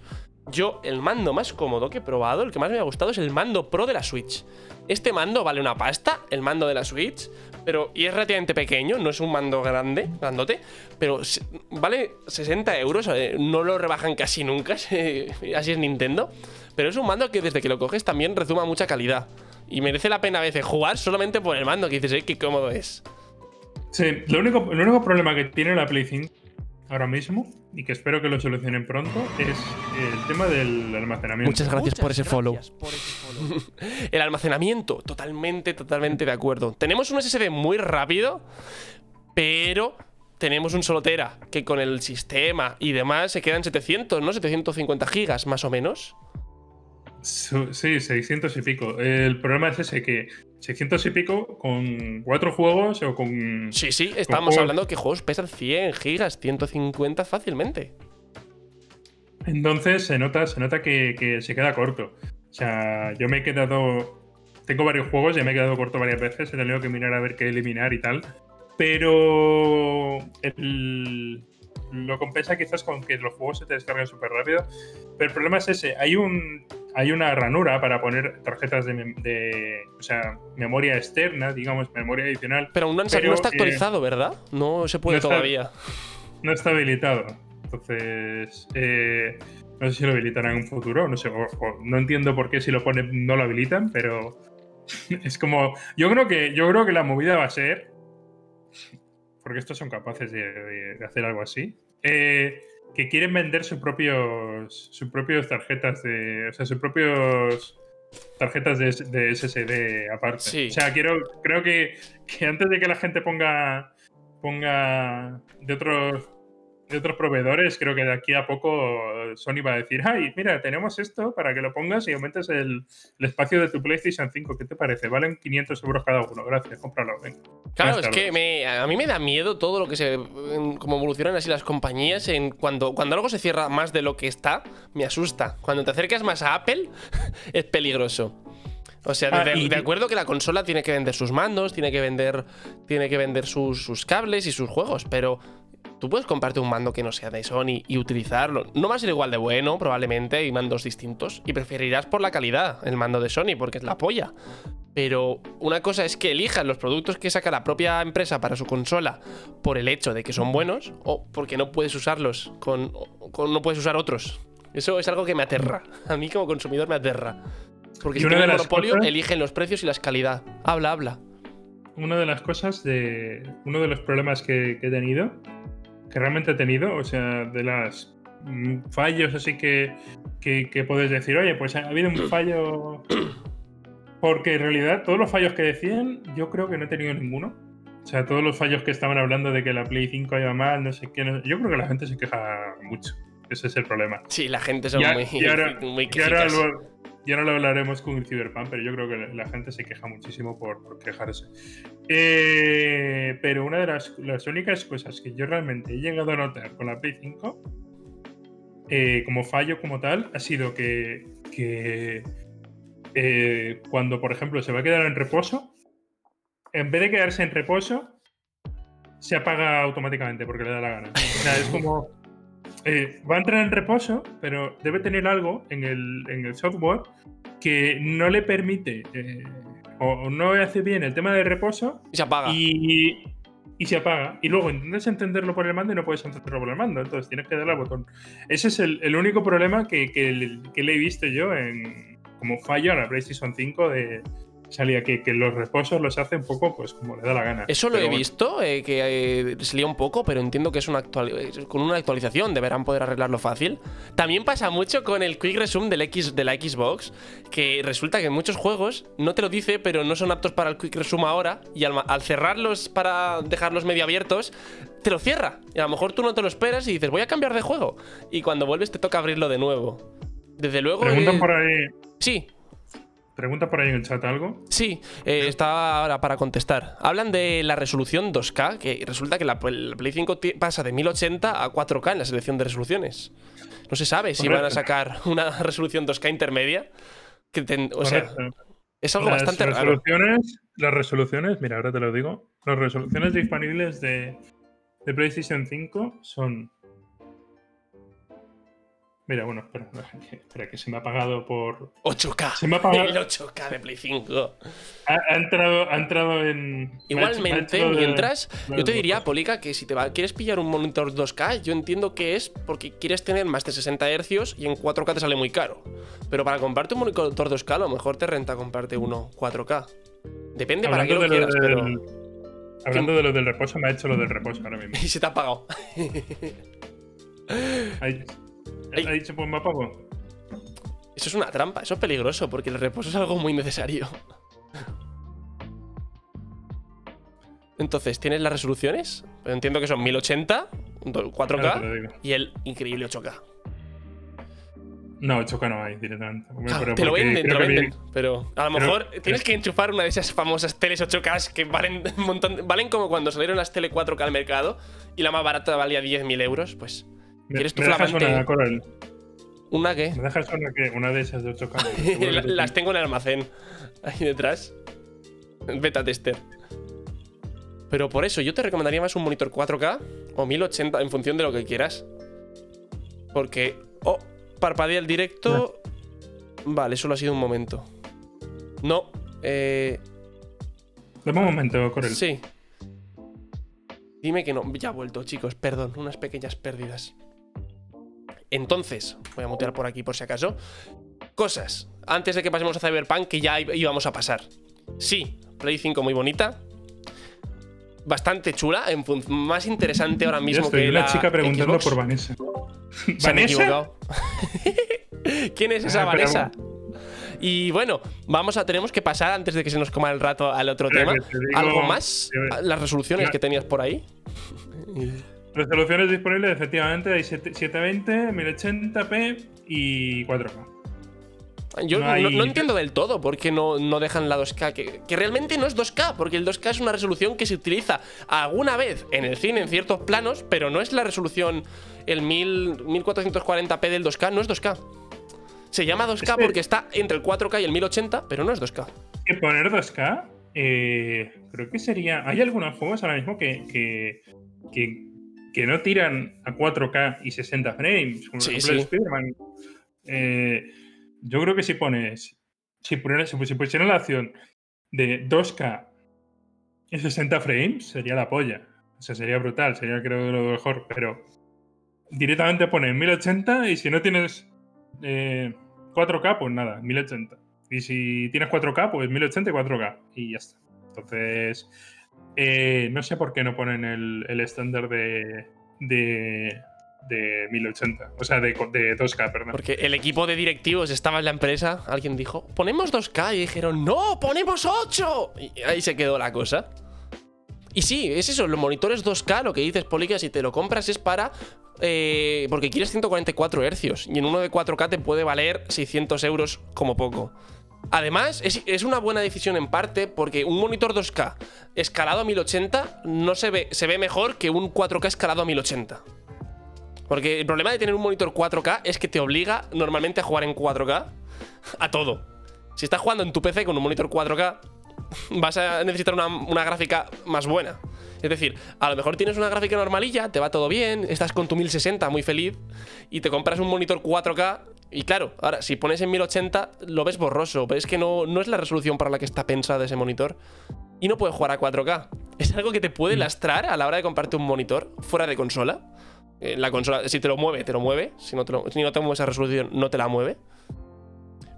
Yo, el mando más cómodo que he probado, el que más me ha gustado es el mando Pro de la Switch. Este mando vale una pasta, el mando de la Switch, pero y es relativamente pequeño, no es un mando grande, grandote, pero vale 60 euros, eh, no lo rebajan casi nunca, así es Nintendo, pero es un mando que desde que lo coges también rezuma mucha calidad. Y merece la pena a veces jugar solamente por el mando, que dices, eh, qué cómodo es. Sí, lo único, el único problema que tiene la Play 5 ahora mismo, y que espero que lo solucionen pronto, es el tema del almacenamiento. Muchas gracias por ese follow. gracias por ese follow. El almacenamiento, totalmente, totalmente de acuerdo. Tenemos un SSD muy rápido, pero tenemos un solo tera, que con el sistema y demás se quedan 700, ¿no? 750 gigas, más o menos. Sí, 600 y pico. El problema es ese, que 600 y pico con cuatro juegos o con... Sí, sí, juegos- hablando que juegos pesan 100 gigas, 150 fácilmente. Entonces se nota, se nota que, que se queda corto. O sea, yo me he quedado. Tengo varios juegos, ya me he quedado corto varias veces. He tenido que mirar a ver qué eliminar y tal. Pero el- lo compensa quizás con que los juegos se te descargan súper rápido. Pero el problema es ese. Hay un. Hay una ranura para poner tarjetas de, de- o sea, memoria externa, digamos, memoria adicional. Pero aún no, Pero, no está eh, actualizado, ¿verdad? No se puede no está- todavía. no está habilitado. Entonces, eh, no sé si lo habilitarán en un futuro. No sé, o- o no entiendo por qué si lo ponen no lo habilitan, pero es como. Yo creo que, yo creo que la movida va a ser. Porque estos son capaces de, de- de hacer algo así. eh, que quieren vender sus propios. sus propios tarjetas de. O sea, sus propios tarjetas de, de SSD aparte. Sí. O sea, quiero, creo que, que antes de que la gente ponga ponga de otros de otros proveedores, creo que de aquí a poco Sony va a decir, ay, mira, tenemos esto para que lo pongas y aumentes el, el espacio de tu PlayStation 5. ¿Qué te parece? Valen 500 euros cada uno. Gracias, cómpralo. venga". Claro, Buenas es que me- a mí me da miedo todo lo que se. como evolucionan así las compañías. En cuando, cuando algo se cierra más de lo que está, me asusta. Cuando te acercas más a Apple, es peligroso. O sea, Ah, de, y- de acuerdo que la consola tiene que vender sus mandos, tiene que vender, tiene que vender sus, sus cables y sus juegos, pero tú puedes comprarte un mando que no sea de Sony y utilizarlo. No va a ser igual de bueno, probablemente, hay mandos distintos, y preferirás por la calidad el mando de Sony, porque es la polla. Pero una cosa es que elijas los productos que saca la propia empresa para su consola por el hecho de que son buenos o porque no puedes usarlos con, con- no puedes usar otros. Eso es algo que me aterra. A mí como consumidor me aterra. Porque Y si tienen monopolio, cosas- eligen los precios y las calidad. Habla, habla. Una de las cosas de. Uno de los problemas que, que he tenido, que realmente he tenido, o sea, de las mm, fallos así que, que, que puedes decir, oye, pues ha habido un fallo. Porque en realidad todos los fallos que decían, yo creo que no he tenido ninguno. O sea, todos los fallos que estaban hablando de que la Play 5 iba mal, no sé qué. no- yo creo que la gente se queja mucho. Ese es el problema. Sí, la gente son muy, y ahora- muy Y ahora, lo, y ahora lo hablaremos con el Cyberpunk, pero yo creo que la, gente se queja muchísimo por, quejarse. Eh, pero una de las, únicas cosas que yo realmente he llegado a notar con la Play 5, eh, como fallo como tal, ha sido que, que, eh, cuando, por ejemplo, se va a quedar en reposo, en vez de quedarse en reposo, se apaga automáticamente porque le da la gana. O sea, es como eh, va a entrar en reposo, pero debe tener algo en el, en el software que no le permite eh, o, no hace bien el tema del reposo Y se apaga. y, y se apaga. Y luego intentas entenderlo por el mando y no puedes entenderlo por el mando. Entonces tienes que darle al botón. Ese es el, el único problema que, que le- que le he visto yo en, como fallo a la PlayStation 5 de salía que, que los reposos los hace un poco pues como le da la gana. Eso lo Pero he bueno. visto, eh, que eh, se lía un poco, pero entiendo que es una actual- con una actualización deberán poder arreglarlo fácil. También pasa mucho con el Quick Resume del X, de la Xbox, que resulta que en muchos juegos no te lo dice, pero no son aptos para el Quick Resume ahora, y al, cerrarlos para dejarlos medio abiertos, te lo cierra. Y a lo mejor tú no te lo esperas y dices, voy a cambiar de juego. Y cuando vuelves te toca abrirlo de nuevo. Desde luego... Preguntan eh, por ahí, Sí, pregunta por ahí en el chat algo. Sí, eh, está ahora para contestar. Hablan de la resolución 2K, que resulta que la, la Play 5 ti- pasa de 1080 a 4K en la selección de resoluciones. No se sabe si van a sacar una resolución 2K intermedia. Que ten- o sea. Es algo las bastante raro. resoluciones, Las resoluciones, mira, ahora te lo digo. Las resoluciones disponibles de, de PlayStation 5 son. Mira, bueno, espera, espera, que se me ha apagado por. 8K. Se me ha apagado. El 8K de Play 5. Ha, ha entrado, ha entrado en. me ha hecho- me ha Igualmente, de- mientras, yo te diría. Polica, que si te va- quieres pillar un monitor 2K, yo entiendo que es porque quieres tener más de 60 Hz y en 4K te sale muy caro. Pero para comprarte un monitor 2K, a lo mejor te renta comprarte uno 4K. Depende para qué lo quieras, pero. hablando de lo del reposo, me ha hecho lo del reposo ahora mismo. Y se te ha apagado. Ha dicho, Ay. ha dicho, pues. Eso es una trampa, eso es peligroso, porque el reposo es algo muy necesario. Entonces, ¿tienes las resoluciones? Pues entiendo que son 1080, do- Ahora te lo 4K digo. y el increíble 8K. No, 8K no hay directamente. Ah, Pero te lo venden, te lo que venden. Pero a lo creo- mejor tienes que enchufar una de esas famosas teles 8K que valen un montón. Valen como cuando salieron las tele 4K al mercado y la más barata valía 10.000 euros. Pues, ¿Quieres tu me dejas flamante? una, Coral. ¿una qué? Me dejas una, que, una de esas de 8K. Seguro que tú- Las tengo en el almacén. Ahí detrás. Beta tester. Pero por eso, yo te recomendaría más un monitor 4K o 1080 en función de lo que quieras. Porque. Oh, parpadea el directo. Vale, solo ha sido un momento. No. Eh. Dame un momento, Corel. Sí. Dime que no. Ya ha vuelto, chicos. Perdón, unas pequeñas pérdidas. Entonces, voy a mutear por aquí por si acaso. Cosas. Antes de que pasemos a Cyberpunk, que ya íbamos a pasar. Sí, Play 5 muy bonita. Bastante chula, en más interesante ahora mismo estoy, que una la chica preguntando Xbox. por Vanessa. Se han ¿Vanessa? equivocado. ¿Quién es esa Ah, pero- Vanessa? Y bueno, vamos a tenemos que pasar antes de que se nos coma el rato al otro tema. que te digo- ¿Algo más? Las resoluciones que tenías por ahí. Resoluciones disponibles, efectivamente, hay 7- 720, 1080p y 4K. Yo No no, hay- no entiendo del todo por qué no, no dejan la 2K, que, que realmente no es 2K, porque el 2K es una resolución que se utiliza alguna vez en el cine en ciertos planos, pero no es la resolución, el 1000 1440p del 2K, no es 2K. Se llama 2K Es que- porque está entre el 4K y el 1080, pero no es 2K. Que poner 2K, eh, creo que sería. Hay algunos juegos ahora mismo que, que, que, que no tiran a 4K y 60 frames, como Sí, por ejemplo sí. Spider-Man. Eh, yo creo que si pones. Si, pones, si pusieran la opción de 2K y 60 frames, sería la polla. O sea, sería brutal, sería creo lo mejor, pero directamente pones 1080 y si no tienes eh, 4K, pues nada, 1080. Y si tienes 4K, pues 1080 y 4K. Y ya está. Entonces, eh, no sé por qué no ponen el, estándar de, de, de 1080. O sea, de, de 2K, perdón. Porque el equipo de directivos estaba en la empresa, alguien dijo, ponemos 2K y dijeron, no, ponemos 8. Y ahí se quedó la cosa. Y sí, es eso, los monitores 2K, lo que dices, Poli, que si te lo compras es para... eh, porque quieres 144 Hz y en uno de 4K te puede valer 600 euros como poco. Además, es, una buena decisión en parte porque un monitor 2K escalado a 1080 no se ve, se ve mejor que un 4K escalado a 1080. Porque el problema de tener un monitor 4K es que te obliga normalmente a jugar en 4K a todo. Si estás jugando en tu PC con un monitor 4K, vas a necesitar una, una gráfica más buena. Es decir, a lo mejor tienes una gráfica normalilla, te va todo bien, estás con tu 1060 muy feliz y te compras un monitor 4K y claro, ahora si pones en 1080 lo ves borroso, ves que no, no es la resolución para la que está pensado ese monitor y no puedes jugar a 4K. Es algo que te puede lastrar a la hora de comprarte un monitor fuera de consola. Eh, La consola, si te lo mueve, te lo mueve. Si no te, lo- si no te mueve esa resolución, no te la mueve.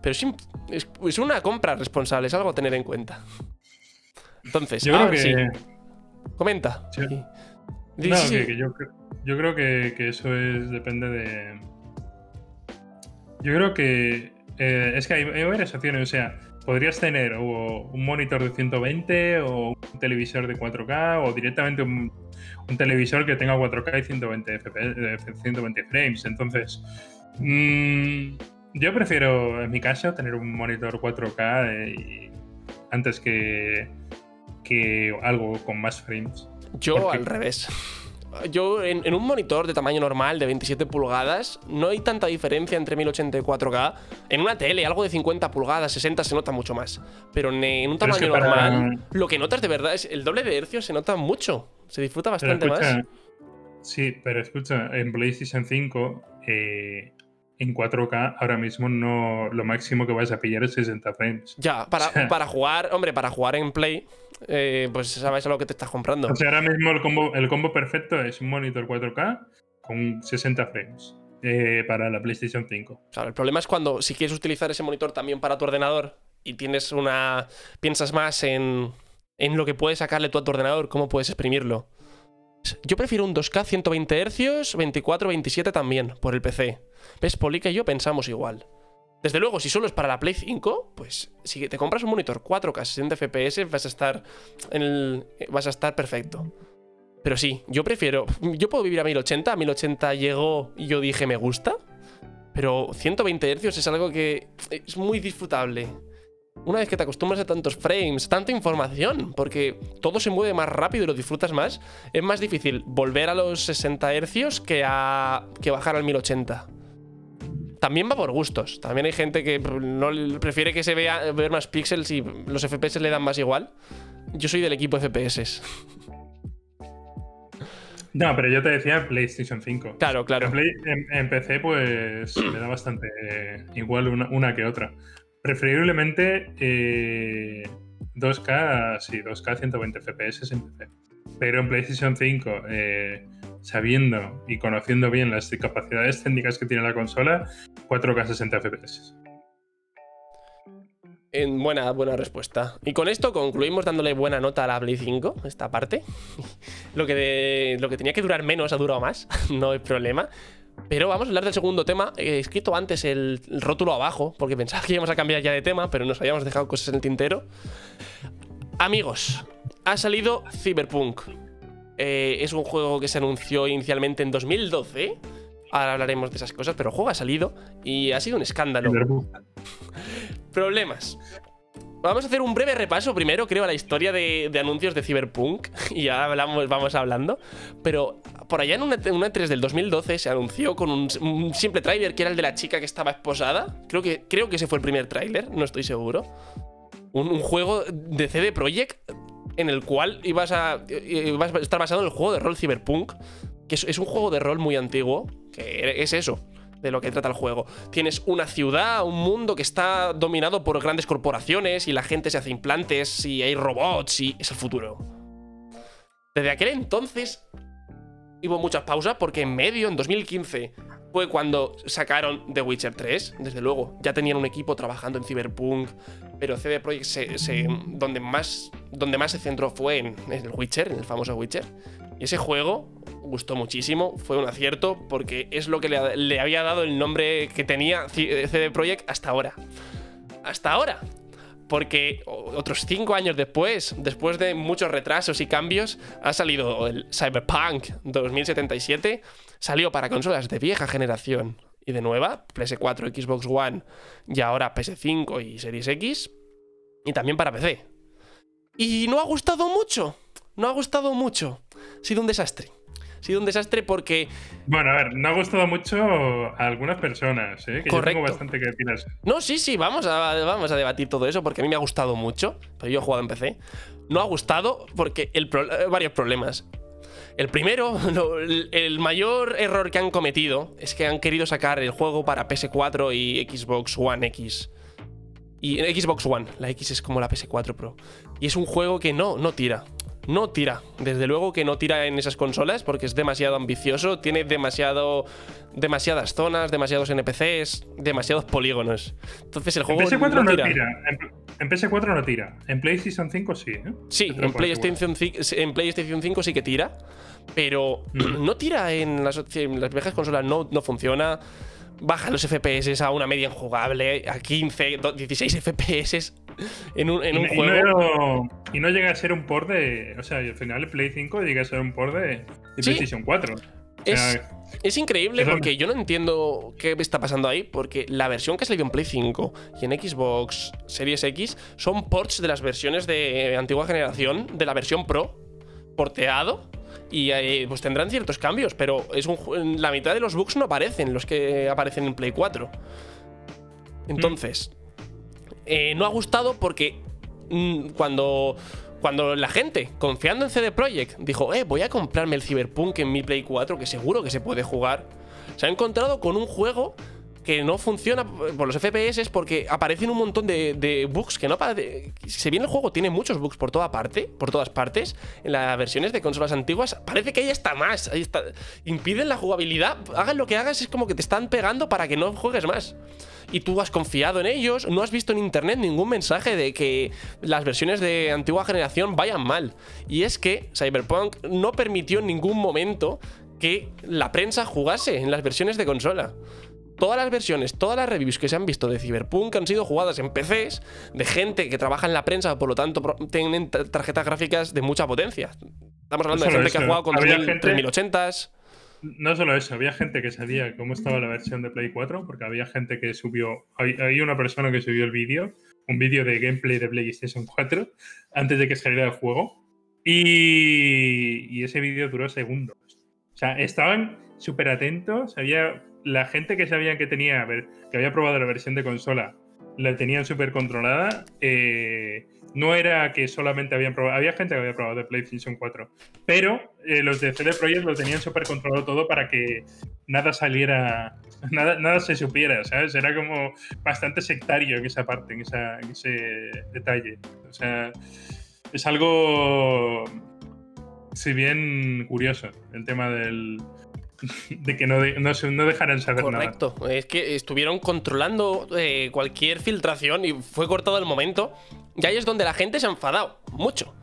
Pero es, imp- es, es una compra responsable, es algo a tener en cuenta. Entonces, Yo creo que. sí, comenta. Sí. Sí. No, que, que yo, cre- yo creo que, que eso es depende de. Yo creo que eh, es que hay, hay varias opciones. O sea, podrías tener o un monitor de 120 o un televisor de 4K o directamente un, un televisor que tenga 4K y 120 FPS, eh, 120 frames. Entonces, mm, yo prefiero, en mi caso, tener un monitor 4K eh, antes que, que algo con más frames. Yo porque- al revés. Yo en, en un monitor de tamaño normal de 27 pulgadas no hay tanta diferencia entre 1080 y 4K. En una tele, algo de 50 pulgadas, 60 se nota mucho más. Pero en, en un es tamaño para- normal, lo que notas de verdad es el doble de hercios se nota mucho. Se disfruta bastante escucha, más. Sí, pero escucha, en PlayStation 5, eh, en 4K, ahora mismo no lo máximo que vas a pillar es 60 frames. Ya, para, o sea- para jugar, hombre, para jugar en Play, eh, pues sabes a lo que te estás comprando. O sea, ahora mismo el combo, el combo perfecto es un monitor 4K con 60 frames eh, para la PlayStation 5. Claro, el problema es cuando si quieres utilizar ese monitor también para tu ordenador y tienes una. piensas más en, en lo que puedes sacarle tú a tu ordenador, cómo puedes exprimirlo. Yo prefiero un 2K 120 Hz, 24, 27 también, por el PC. ¿Ves? Polica y yo pensamos igual. Desde luego, si solo es para la Play 5, pues si te compras un monitor 4K 60 FPS, vas a estar en el- vas a estar perfecto. Pero sí, yo prefiero. Yo puedo vivir a 1080, a 1080 llegó y yo dije me gusta. Pero 120 Hz es algo que es muy disfrutable. Una vez que te acostumbras a tantos frames, tanta información, porque todo se mueve más rápido y lo disfrutas más, es más difícil volver a los 60 Hz que, a, que bajar al 1080. También va por gustos. También hay gente que no prefiere que se vea ver más píxeles y los FPS le dan más igual. Yo soy del equipo FPS. No, pero yo te decía PlayStation 5. Claro, claro. En, Play- en- en PC, pues me da bastante eh, igual una, una que otra. Preferiblemente eh, 2K, sí, 2K 120 FPS en PC. Pero en PlayStation 5, eh, sabiendo y conociendo bien las capacidades técnicas que tiene la consola, 4K 60 FPS. En buena, buena respuesta. Y con esto concluimos dándole buena nota a la Play 5, esta parte. lo, que lo que tenía que durar menos ha durado más, no hay problema. Pero vamos a hablar del segundo tema. He escrito antes el, rótulo abajo, porque pensaba que íbamos a cambiar ya de tema, pero nos habíamos dejado cosas en el tintero. Amigos, ha salido Cyberpunk. Eh, es un juego que se anunció inicialmente en 2012. Ahora hablaremos de esas cosas, pero el juego ha salido y ha sido un escándalo. Problemas. Vamos a hacer un breve repaso primero, creo, a la historia de, anuncios de Cyberpunk. Y ya hablamos, vamos hablando. Pero por allá en una, en una 3 del 2012 se anunció con un, simple tráiler que era el de la chica que estaba esposada. Creo que, creo que ese fue el primer tráiler, no estoy seguro. Un, juego de CD Projekt en el cual ibas a, ibas a estar basado en el juego de rol Cyberpunk. Que es un juego de rol muy antiguo, que es eso de lo que trata el juego. Tienes una ciudad, un mundo que está dominado por grandes corporaciones y la gente se hace implantes y hay robots y es el futuro. Desde aquel entonces hubo muchas pausas porque en medio, en 2015, fue cuando sacaron The Witcher 3, desde luego. Ya tenían un equipo trabajando en Cyberpunk, pero CD Projekt se, donde, más, donde más se centró fue en el Witcher, en el famoso Witcher. Y ese juego gustó muchísimo, fue un acierto porque es lo que le, había dado el nombre que tenía CD Projekt hasta ahora. Hasta ahora. Porque otros cinco años después, después de muchos retrasos y cambios, ha salido el Cyberpunk 2077. Salió para consolas de vieja generación y de nueva, PS4, Xbox One y ahora PS5 y Series X. Y también para PC. Y no ha gustado mucho. No ha gustado mucho. Ha sido un desastre. Ha sido un desastre porque Bueno, a ver, no ha gustado mucho a algunas personas, ¿eh? que yo Correcto. tengo bastante que decir. No, sí, sí, vamos a, vamos a debatir todo eso porque a mí me ha gustado mucho, pero yo he jugado en PC. No ha gustado porque el pro- eh, varios problemas. El primero, lo- el, el mayor error que han cometido es que han querido sacar el juego para PS4 y Xbox One X. Y en Xbox One, la X es como la PS4 Pro. Y es un juego que no, no tira. No tira. Desde luego que no tira en esas consolas porque es demasiado ambicioso, tiene demasiado, demasiadas zonas, demasiados NPCs, demasiados polígonos. Entonces el En juego PS4 no no tira. tira. En, en PS4 no tira. En PlayStation 5 sí, ¿eh? Sí, Lo en puedes PlayStation, 5, en PlayStation 5 sí que tira, pero Mm. no tira en las, en las viejas consolas, no, no funciona. Baja los FPS a una media injugable, a 15, do- 16 FPS en un, en Y, un no- y juego. no, y no llega a ser un port de. O sea, al final el Play 5 llega a ser un port de, de Sí. PlayStation 4. O Es, sea, es increíble es porque yo no entiendo qué está pasando ahí, porque la versión que ha salido en Play 5 y en Xbox Series X son ports de las versiones de antigua generación, de la versión Pro, porteado, y eh, pues tendrán ciertos cambios, pero es un, la mitad de los bugs no aparecen, los que aparecen en Play 4. Entonces, eh, no ha gustado porque mm, cuando, cuando la gente, confiando en CD Projekt, dijo, eh, voy a comprarme el Cyberpunk en mi Play 4, que seguro que se puede jugar, se ha encontrado con un juego que no funciona por los FPS porque aparecen un montón de, bugs que no Si bien el juego tiene muchos bugs por toda parte, por todas partes, en las versiones de consolas antiguas parece que ahí está más. Ahí. Impiden la jugabilidad. Hagan lo que hagas, es como que te están pegando para que no juegues más. Y tú has confiado en ellos, no has visto en internet ningún mensaje de que las versiones de antigua generación vayan mal. Y es que Cyberpunk no permitió en ningún momento que la prensa jugase en las versiones de consola todas las versiones, todas las reviews que se han visto de Cyberpunk han sido jugadas en PCs de gente que trabaja en la prensa, por lo tanto tienen tarjetas gráficas de mucha potencia. Estamos hablando de gente que ha jugado con 3080s. No solo eso, había gente que sabía cómo estaba la versión de Play 4, porque había gente que subió, hay, una persona que subió el vídeo, un vídeo de gameplay de PlayStation 4, antes de que saliera el juego, y, y ese vídeo duró segundos. O sea, estaban súper atentos, había la gente que sabía que tenía, que había probado la versión de consola, la tenían súper controlada. Eh, no era que solamente habían probado, había gente que había probado de PlayStation 4, pero eh, los de CD Projekt lo tenían súper controlado todo para que nada saliera, nada, nada se supiera, ¿sabes? Era como bastante sectario en esa parte, en, en ese detalle. O sea, es algo, si bien curioso, el tema del, de que no, no, dejaran saber nada. Correcto. Es que estuvieron controlando eh, cualquier filtración y fue cortado el momento. Y ahí es donde la gente se ha enfadado. Mucho.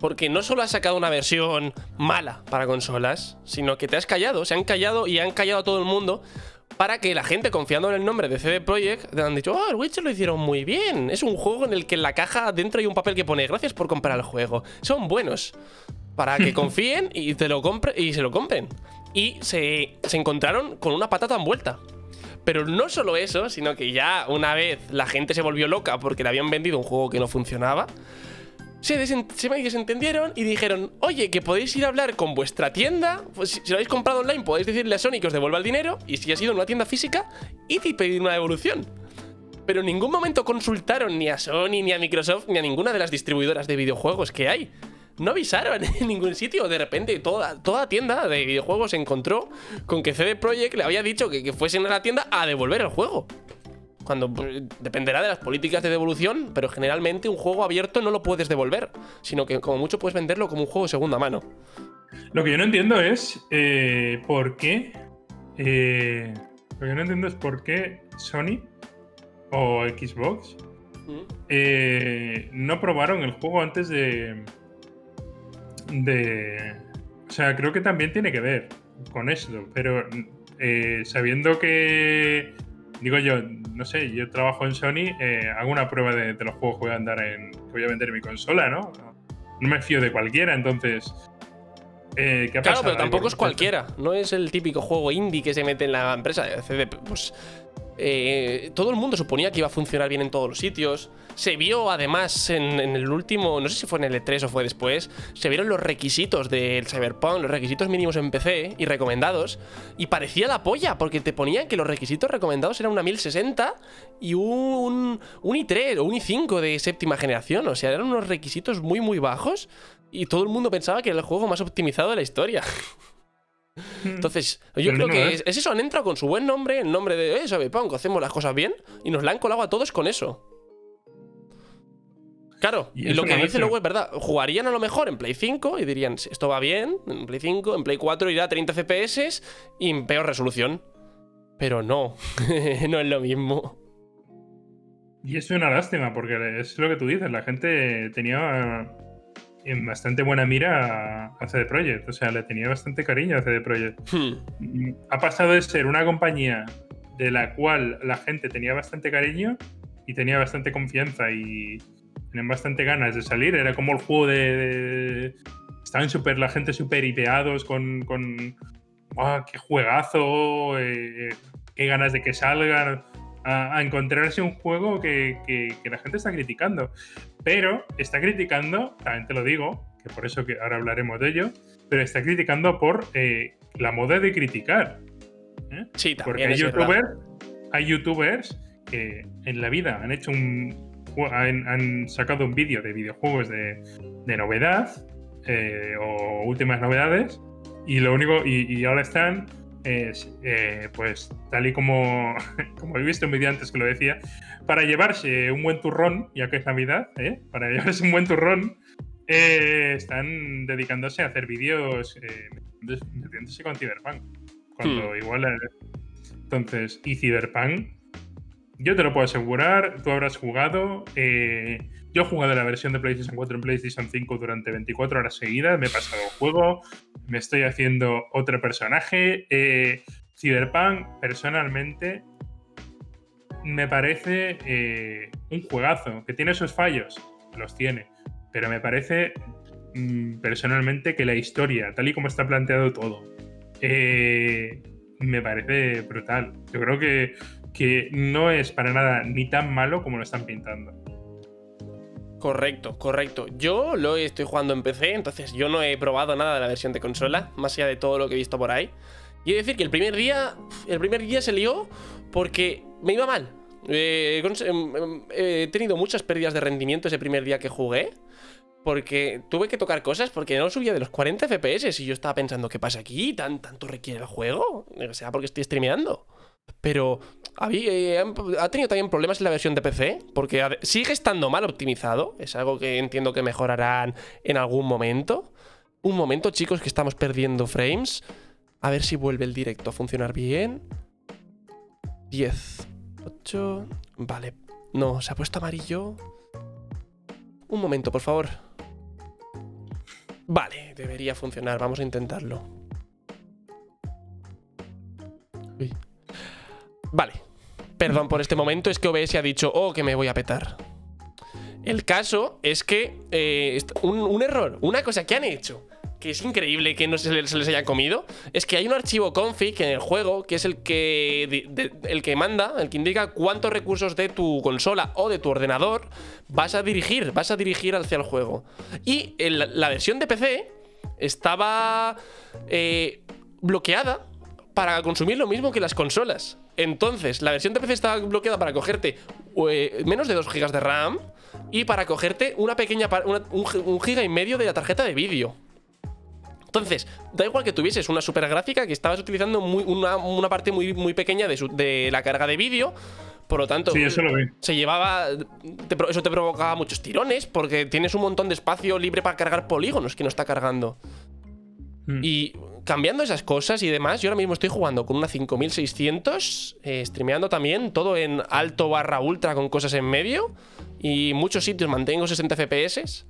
Porque no solo has sacado una versión mala para consolas, sino que te has callado. Se han callado y han callado a todo el mundo para que la gente, confiando en el nombre de CD Projekt, han dicho, oh, el Witcher lo hicieron muy bien. Es un juego en el que en la caja dentro hay un papel que pone gracias por comprar el juego. Son buenos. Para que confíen y, te lo compre y se lo compren y se, encontraron con una patata envuelta. Pero no solo eso, sino que ya una vez la gente se volvió loca porque le habían vendido un juego que no funcionaba, se, se desentendieron y dijeron, oye, que podéis ir a hablar con vuestra tienda, pues si, lo habéis comprado online podéis decirle a Sony que os devuelva el dinero y si ha sido en una tienda física, y pedir una devolución. Pero en ningún momento consultaron ni a Sony, ni a Microsoft, ni a ninguna de las distribuidoras de videojuegos que hay no avisaron en ningún sitio. De repente, toda, toda tienda de videojuegos se encontró con que CD Projekt le había dicho que, que fuesen a la tienda a devolver el juego. Cuando pues, dependerá de las políticas de devolución, pero generalmente un juego abierto no lo puedes devolver, sino que como mucho puedes venderlo como un juego de segunda mano. Lo que yo no entiendo es eh, por qué. Eh, lo que yo no entiendo es por qué Sony o Xbox mm. eh, no probaron el juego antes de, de... O sea, creo que también tiene que ver con esto, pero eh, sabiendo que, digo yo, no sé, yo trabajo en Sony, eh, hago una prueba de, los juegos que voy a andar en, que voy a vender en mi consola, ¿no? No me fío de cualquiera, entonces... Eh, ¿qué claro, pero tampoco es cualquiera. No es el típico juego indie que se mete en la empresa. CD, pues eh, todo el mundo suponía que iba a funcionar bien en todos los sitios. Se vio además en, el último, no sé si fue en el E3 o fue después, se vieron los requisitos del Cyberpunk, los requisitos mínimos en PC y recomendados, y parecía la polla, porque te ponían que los requisitos recomendados eran una 1060 y un, un i3 o un i5 de séptima generación, o sea, eran unos requisitos muy muy bajos, y todo el mundo pensaba que era el juego más optimizado de la historia. Entonces, yo creo que es, eso, han entrado con su buen nombre, el nombre de eh, Cyberpunk, hacemos las cosas bien, y nos la han colado a todos con eso. Claro, y, lo que dice luego es verdad. Jugarían a lo mejor en Play 5 y dirían, esto va bien, en Play 5, en Play 4 irá a 30 FPS y en peor resolución. Pero no, no es lo mismo. Y es una lástima, porque es lo que tú dices, la gente tenía en bastante buena mira a, CD Projekt. O sea, le tenía bastante cariño a CD Projekt. Hmm. Ha pasado de ser una compañía de la cual la gente tenía bastante cariño y tenía bastante confianza y tenían bastante ganas de salir. Era como el juego de. estaban super, la gente súper hipeados con. con ¡Qué juegazo! Eh, ¡Qué ganas de que salgan! A, encontrarse un juego que, que, que, la gente está criticando. Pero está criticando, también te lo digo, que por eso que ahora hablaremos de ello, pero está criticando por eh, la moda de criticar. ¿eh? Sí, también Porque hay youtubers, hay youtubers que en la vida han hecho un. han, sacado un vídeo de videojuegos de, de novedad eh, o últimas novedades y lo único. y, ahora están es, pues tal y como, como he visto en vídeo antes que lo decía, para llevarse un buen turrón, ya que es Navidad, ¿eh? para llevarse un buen turrón, eh, están dedicándose a hacer vídeos eh, metiéndose con Cyberpunk. Cuando hmm. igual. entonces, y Cyberpunk, yo te lo puedo asegurar, tú habrás jugado. Eh, yo he jugado la versión de PlayStation 4 en PlayStation 5 durante 24 horas seguidas, me he pasado el juego, me estoy haciendo otro personaje. Cyberpunk, personalmente, me parece un juegazo, que tiene sus fallos, los tiene pero me parece mm, personalmente que la historia, tal y como está planteado todo, eh, me parece brutal. Yo creo que, que no es para nada ni tan malo como lo están pintando. Correcto, correcto. Yo lo estoy jugando en PC, entonces yo no he probado nada de la versión de consola, más allá de todo lo que he visto por ahí. Y he de decir que el primer día, el primer día se lió porque me iba mal. Eh, em, em, he tenido muchas pérdidas de rendimiento ese primer día que jugué. Porque tuve que tocar cosas porque no subía de los 40 FPS y yo estaba pensando, ¿qué pasa aquí? ¿Tan, ¿Tanto requiere el juego? O sea, porque estoy streameando. Pero eh, ha tenido también problemas en la versión de PC, porque sigue estando mal optimizado. Es algo que entiendo que mejorarán en algún momento. Un momento, chicos, que estamos perdiendo frames. A ver si vuelve el directo a funcionar bien. 10, 8. Vale. No, se ha puesto amarillo. Un momento, por favor. Vale, debería funcionar. Vamos a intentarlo. Vale. Perdón por este momento, es que OBS ha dicho, oh, que me voy a petar. El caso es que eh, un error, una cosa que han hecho que es increíble que no se les, haya comido, es que hay un archivo config en el juego que es el que, el que manda, el que indica cuántos recursos de tu consola o de tu ordenador vas a dirigir, vas a dirigir hacia el juego. Y la versión de PC estaba eh, bloqueada para consumir lo mismo que las consolas. Entonces, la versión de PC estaba bloqueada para cogerte eh, menos de 2 GB de RAM y para cogerte una pequeña un, un giga y medio de la tarjeta de vídeo. Entonces, da igual que tuvieses una super gráfica que estabas utilizando una, parte muy, muy pequeña de, la carga de vídeo. Por lo tanto, se llevaba. eso te provocaba muchos tirones porque tienes un montón de espacio libre para cargar polígonos que no está cargando. Hmm. Y cambiando esas cosas y demás, yo ahora mismo estoy jugando con una 5600, eh, streameando también, todo en alto barra ultra con cosas en medio. Y muchos sitios mantengo 60 FPS.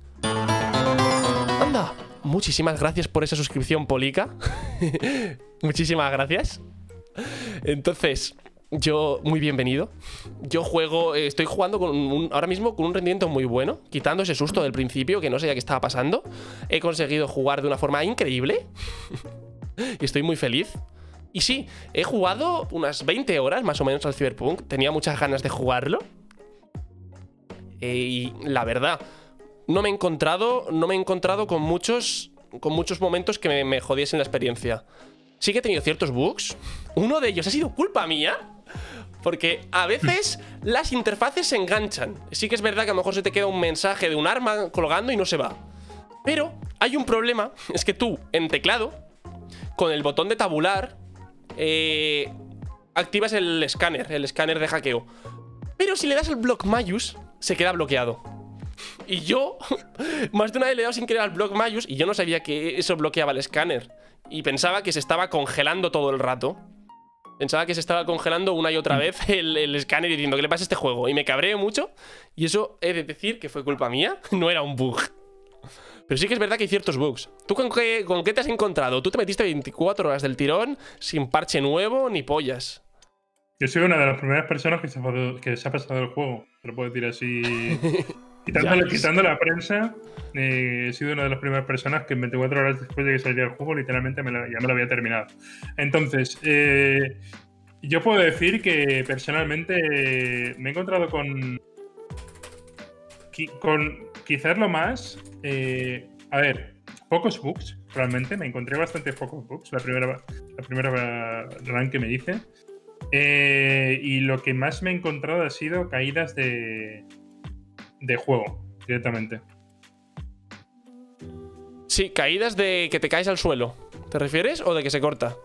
¡Anda! muchísimas gracias por esa suscripción, Polica. muchísimas gracias. Entonces, yo, muy bienvenido. Yo juego, eh, estoy jugando con ahora mismo con un rendimiento muy bueno, quitando ese susto del principio que no sabía qué estaba pasando. He conseguido jugar de una forma increíble. y estoy muy feliz. Y sí, he jugado unas 20 horas más o menos al Cyberpunk. Tenía muchas ganas de jugarlo. Eh, y la verdad, no me he encontrado, no me he encontrado con muchos, con muchos momentos que me, me jodiesen la experiencia. Sí que he tenido ciertos bugs. Uno de ellos ha sido culpa mía. Porque a veces las interfaces se enganchan. Sí que es verdad que a lo mejor se te queda un mensaje de un arma colgando y no se va. Pero hay un problema, es que tú, en teclado, con el botón de tabular, eh, activas el escáner, el escáner de hackeo. Pero si le das el block Mayus, se queda bloqueado. Y yo, más de una vez le he dado sin querer al block Mayus y yo no sabía que eso bloqueaba el escáner. Y pensaba que se estaba congelando todo el rato. Pensaba que se estaba congelando una y otra vez el, escáner diciendo ¿qué le pasa a este juego? Y me cabré mucho. Y eso he de decir que fue culpa mía, no era un bug. Pero sí que es verdad que hay ciertos bugs. ¿Tú con qué, con qué te has encontrado? Tú te metiste 24 horas del tirón sin parche nuevo ni pollas. Yo soy una de las primeras personas que se, que se ha pasado el juego. Te lo puedo decir así Quitando, la prensa, eh, he sido una de las primeras personas que 24 horas después de que saliera el juego, literalmente ya me lo había terminado. Entonces, eh, yo puedo decir que personalmente me he encontrado con. con quizás lo más. Eh, A ver, pocos bugs, realmente. Me encontré bastante pocos bugs la primera, la primera run que me hice. Y lo que más me he encontrado ha sido caídas de, de juego, directamente. Sí, caídas de que te caes al suelo. ¿Te refieres? ¿O de que se corta?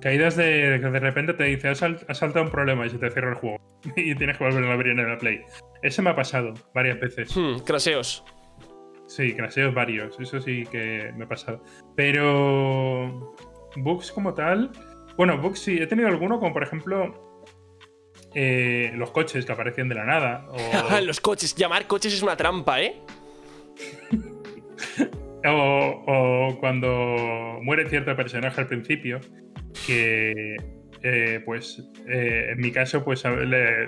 Caídas de que de repente te dice, has, saltado un problema y se te cierra el juego. y tienes que volver a abrir en la Play. Eso me ha pasado varias veces. Hmm, craseos. Sí, craseos varios. Eso sí que me ha pasado. Pero. Bugs como tal. Bueno, bugs sí. He tenido alguno, como por ejemplo. Eh, los coches que aparecían de la nada. O... los coches. Llamar coches es una trampa, ¿eh? o, cuando muere cierto personaje al principio. Que. Eh, pues. Eh, en mi caso, pues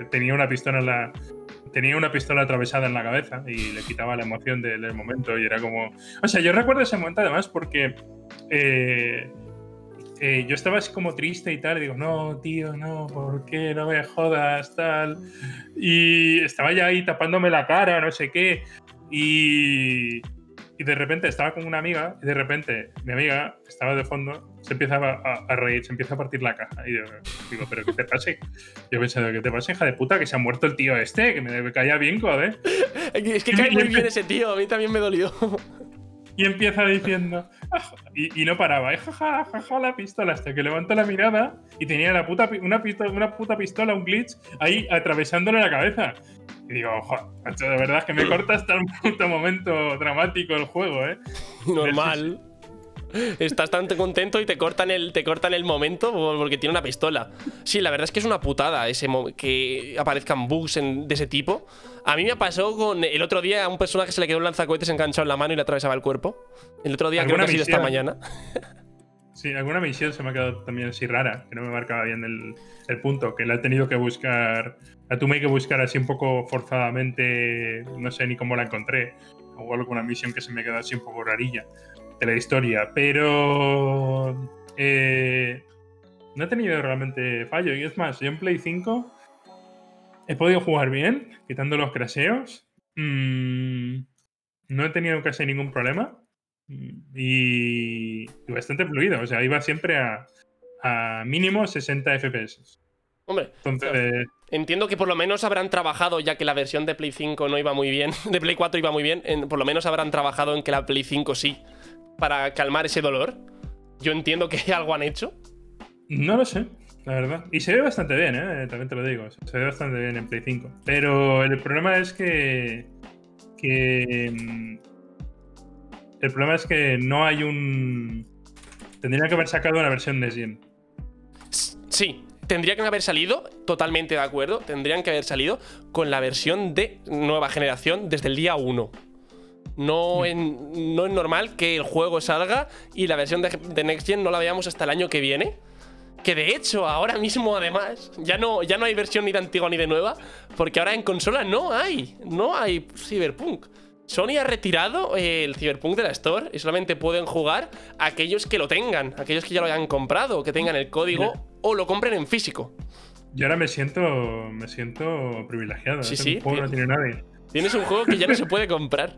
tenía una pistola en la tenía una pistola atravesada en la cabeza y le quitaba la emoción del, momento y era como... O sea, yo recuerdo ese momento además porque eh, eh, yo estaba así como triste y tal, y digo, no, tío, no, ¿por qué? No me jodas, tal. Y estaba ya ahí tapándome la cara, no sé qué. Y, y de repente estaba con una amiga y de repente mi amiga estaba de fondo, se empieza a, reír, se empieza a partir la caja. Y yo digo, ¿pero qué te pasa? Yo pensando, ¿qué te pasa, hija de puta? Que se ha muerto el tío este, que me caía bien, joder. Es que cae muy bien ese tío, a mí también me dolió. Y empieza diciendo, ah", y, no paraba, jaja, jaja, la pistola, hasta que levanta la mirada y tenía la puta, una, pistola, una puta pistola, un glitch, ahí atravesándole la cabeza. Y digo, ojo, de verdad que me corta hasta un puto momento dramático el juego, ¿eh? Normal. Estás tan contento y te cortan el, te cortan el momento porque tiene una pistola. Sí, la verdad es que es una putada ese que aparezcan bugs de ese tipo. A mí me pasó con el otro día a un personaje se le quedó un lanzacohetes enganchado en la mano y le atravesaba el cuerpo. El otro día creo que ha sido esta mañana. Sí, alguna misión se me ha quedado también así rara, que no me marcaba bien el, el punto, que la he tenido que buscar, la tuve que buscar así un poco forzadamente, no sé ni cómo la encontré, o alguna misión que se me quedó así un poco rarilla de la historia, pero eh, no he tenido realmente fallo, y es más, yo en Play 5 he podido jugar bien, quitando los craseos, mm, no he tenido casi ningún problema y, bastante fluido. O sea, iba siempre a, mínimo 60 FPS. Hombre, entiendo que por lo menos habrán trabajado, ya que la versión de Play 5 no iba muy bien, de Play 4 iba muy bien, por lo menos habrán trabajado en que la Play 5 sí, para calmar ese dolor. Yo entiendo que algo han hecho. No lo sé, la verdad. Y se ve bastante bien, ¿eh? también te lo digo. Se ve bastante bien en Play 5. Pero el problema es que. que mm, el problema es que no hay un. Tendría que haber sacado una versión de Gen. Sí, tendría que haber salido, totalmente de acuerdo, tendrían que haber salido con la versión de nueva generación desde el día 1. No, mm. no es normal que el juego salga y la versión de, Next Gen no la veamos hasta el año que viene. Que de hecho, ahora mismo, además, ya no, ya no hay versión ni de antigua ni de nueva, porque ahora en consola no hay, no hay Cyberpunk. Sony ha retirado eh, el Cyberpunk de la Store y solamente pueden jugar aquellos que lo tengan, aquellos que ya lo hayan comprado, que tengan el código o lo compren en físico. Yo ahora me siento, me siento privilegiado. Sí, sí. juego no tiene nadie. Tienes un juego que ya no se puede comprar.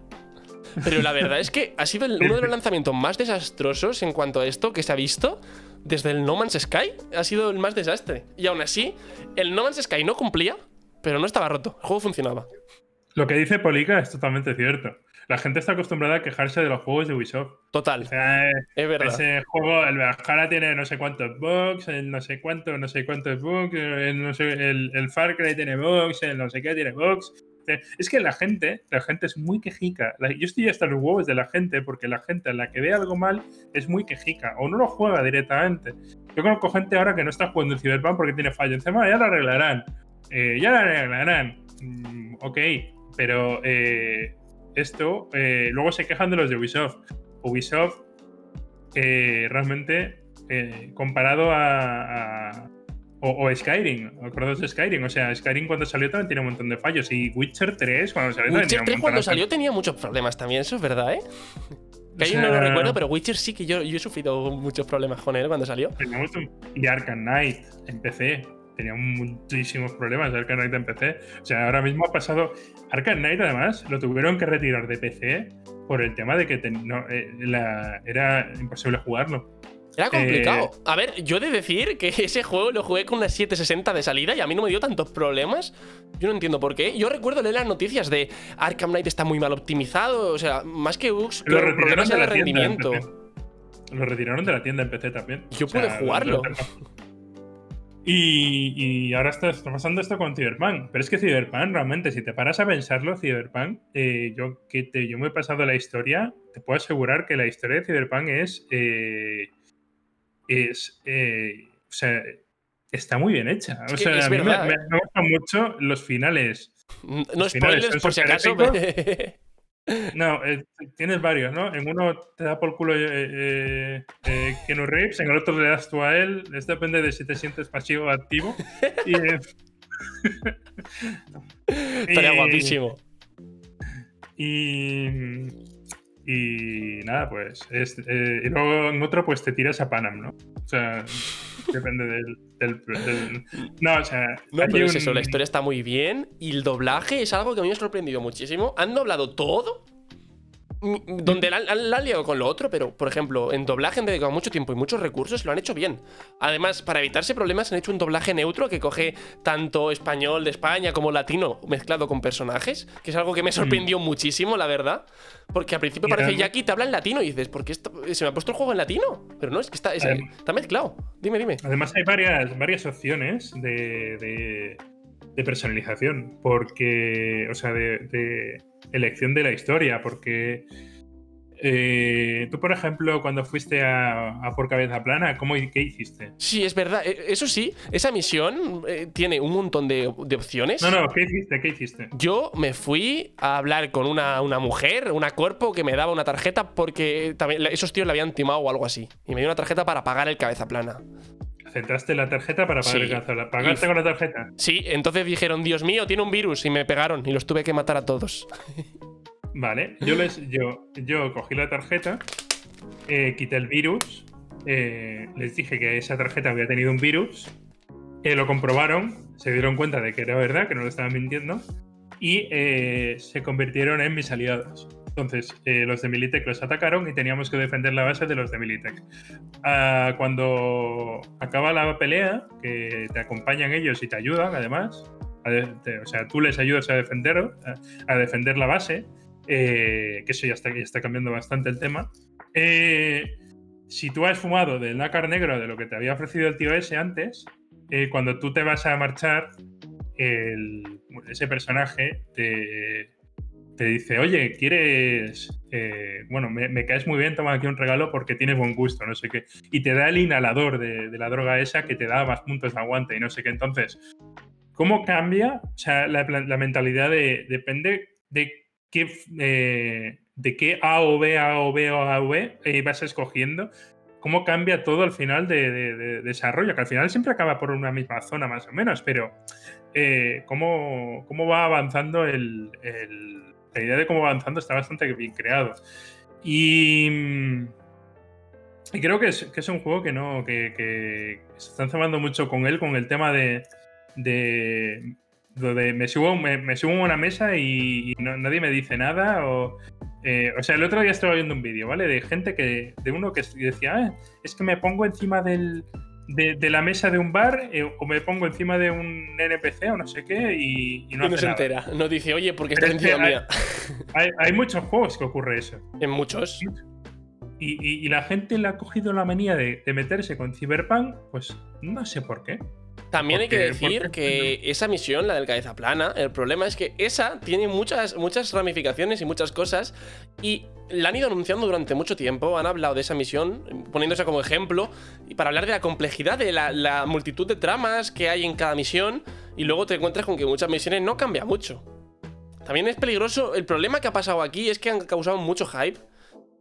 Pero la verdad es que ha sido uno de los lanzamientos más desastrosos en cuanto a esto que se ha visto desde el No Man's Sky. Ha sido el más desastre. Y aún así, el No Man's Sky no cumplía, pero no estaba roto. El juego funcionaba. Lo que dice Polica es totalmente cierto. La gente está acostumbrada a quejarse de los juegos de Ubisoft. Total. O sea, es verdad. Ese juego, el Valhalla tiene no sé cuántos bugs, el no sé cuántos, no sé cuántos bugs, el, no sé, el, Far Cry tiene bugs, el no sé qué tiene bugs. Es que la gente, la gente es muy quejica. Yo estoy hasta los huevos de la gente porque la gente a la que ve algo mal es muy quejica o no lo juega directamente. Yo conozco gente ahora que no está jugando el Cyberpunk porque tiene fallo. Encima ya lo arreglarán. Eh, ya lo arreglarán. Mm, ok, pero eh, esto, eh, luego se quejan de los de Ubisoft. Ubisoft, realmente, comparado a, o, Skyrim, acordaos de Skyrim. O sea, Skyrim cuando salió también tiene un montón de fallos. Y Witcher 3 cuando salió Witcher 3 cuando salió tenía muchos problemas también, eso es verdad, ¿eh? Que no lo recuerdo, pero Witcher sí que yo, yo, he sufrido muchos problemas con él cuando salió. Y Arkham Knight en PC tenía muchísimos problemas Arkham Knight en PC. O sea, ahora mismo ha pasado. Arkham Knight, además, lo tuvieron que retirar de PC por el tema de que era imposible jugarlo. Era complicado. Eh, a ver, yo he de decir que ese juego lo jugué con una 760 de salida y a mí no me dio tantos problemas. Yo no entiendo por qué. Yo recuerdo leer las noticias de Arkham Knight está muy mal optimizado. O sea, más que bugs, lo problemas en el rendimiento. Lo retiraron de la tienda en PC también. Yo pude jugarlo. Y, ahora está, pasando esto con Cyberpunk. Pero es que Cyberpunk, realmente, si te paras a pensarlo, Cyberpunk, eh, yo que te, yo me he pasado la historia, te puedo asegurar que la historia de Cyberpunk es eh, es. Eh, o sea, está muy bien hecha. O sea, a mí me, gustan mucho los finales. No spoilers por si acaso. No, eh, tienes varios, ¿no? En uno te da por culo eh, eh, Kenu Reeves, en el otro le das tú a él. Esto depende de si te sientes pasivo o activo. y, Estaría guapísimo. Y, y nada, pues. Eh, y luego en otro, pues te tiras a Panam, ¿no? O sea, depende del, No, o sea. No, pero es eso, la historia está muy bien y el doblaje es algo que a mí me ha sorprendido muchísimo. Han doblado todo donde la, han liado con lo otro, pero por ejemplo, en doblaje han dedicado mucho tiempo y muchos recursos, lo han hecho bien. Además, para evitarse problemas, han hecho un doblaje neutro que coge tanto español de España como latino mezclado con personajes, que es algo que me mm. sorprendió muchísimo, la verdad. Porque al principio parece Jackie te habla en latino y dices, ¿por qué se me ha puesto el juego en latino? Pero no, es que está, está mezclado. Dime, dime. Además, hay varias, varias opciones de, de, personalización, porque, o sea, de elección de la historia, porque eh, tú, por ejemplo, cuando fuiste a, por cabeza plana, ¿cómo, ¿qué hiciste? Sí, es verdad. E, eso sí, esa misión eh, tiene un montón de, opciones. No, no, ¿qué hiciste? ¿Qué hiciste? Yo me fui a hablar con una, mujer, una cuerpo, que me daba una tarjeta porque también esos tíos le habían timado o algo así. Y me dio una tarjeta para pagar el cabeza plana. Centraste la tarjeta para pagar el cabeza plana. ¿Pagaste con la tarjeta? Sí, entonces dijeron, Dios mío, tiene un virus. Y me pegaron y los tuve que matar a todos. Vale, yo, les, yo, yo cogí la tarjeta, eh, quité el virus, eh, les dije que esa tarjeta había tenido un virus, eh, lo comprobaron, se dieron cuenta de que era verdad, que no lo estaban mintiendo, y se convirtieron en mis aliados. Entonces, los de Militech los atacaron y teníamos que defender la base de los de Militech. Ah, cuando acaba la pelea, que te acompañan ellos y te ayudan, además, o sea, tú les ayudas a defender, a defender la base, eh, que eso ya está, cambiando bastante el tema. Eh, si tú has fumado del nácar negro de lo que te había ofrecido el tío ese antes, eh, cuando tú te vas a marchar, ese personaje te, dice, oye, ¿quieres...? bueno, me, caes muy bien, toma aquí un regalo porque tienes buen gusto, no sé qué. Y te da el inhalador de, la droga esa que te da más puntos de aguante y no sé qué. Entonces, ¿cómo cambia? O sea, la, la mentalidad de, depende de eh, de qué A o B, A o B o A o B eh, vas escogiendo, cómo cambia todo al final de, desarrollo, que al final siempre acaba por una misma zona más o menos, pero eh, cómo, va avanzando el, la idea de cómo va avanzando está bastante bien creado. Y, creo que es, un juego que no, que, se están cebando mucho con él, con el tema de, me subo, me, subo a una mesa y, nadie me dice nada. O, eh, o sea, el otro día estaba viendo un vídeo, ¿vale? De gente que, de uno que decía, ah, es que me pongo encima del, de, la mesa de un bar eh, o me pongo encima de un NPC o no sé qué y, no, se entera. No dice, oye, porque está encima mía. Hay, muchos juegos que ocurre eso. En muchos. Y, la gente le ha cogido la manía de, de meterse con Cyberpunk, pues no sé por qué. También hay que decir que esa misión, la del cabeza plana, el problema es que esa tiene muchas, muchas ramificaciones y muchas cosas y la han ido anunciando durante mucho tiempo, han hablado de esa misión, poniéndose como ejemplo, y para hablar de la complejidad, de la, multitud de tramas que hay en cada misión, y luego te encuentras con que muchas misiones no cambia mucho. También es peligroso, el problema que ha pasado aquí es que han causado mucho hype,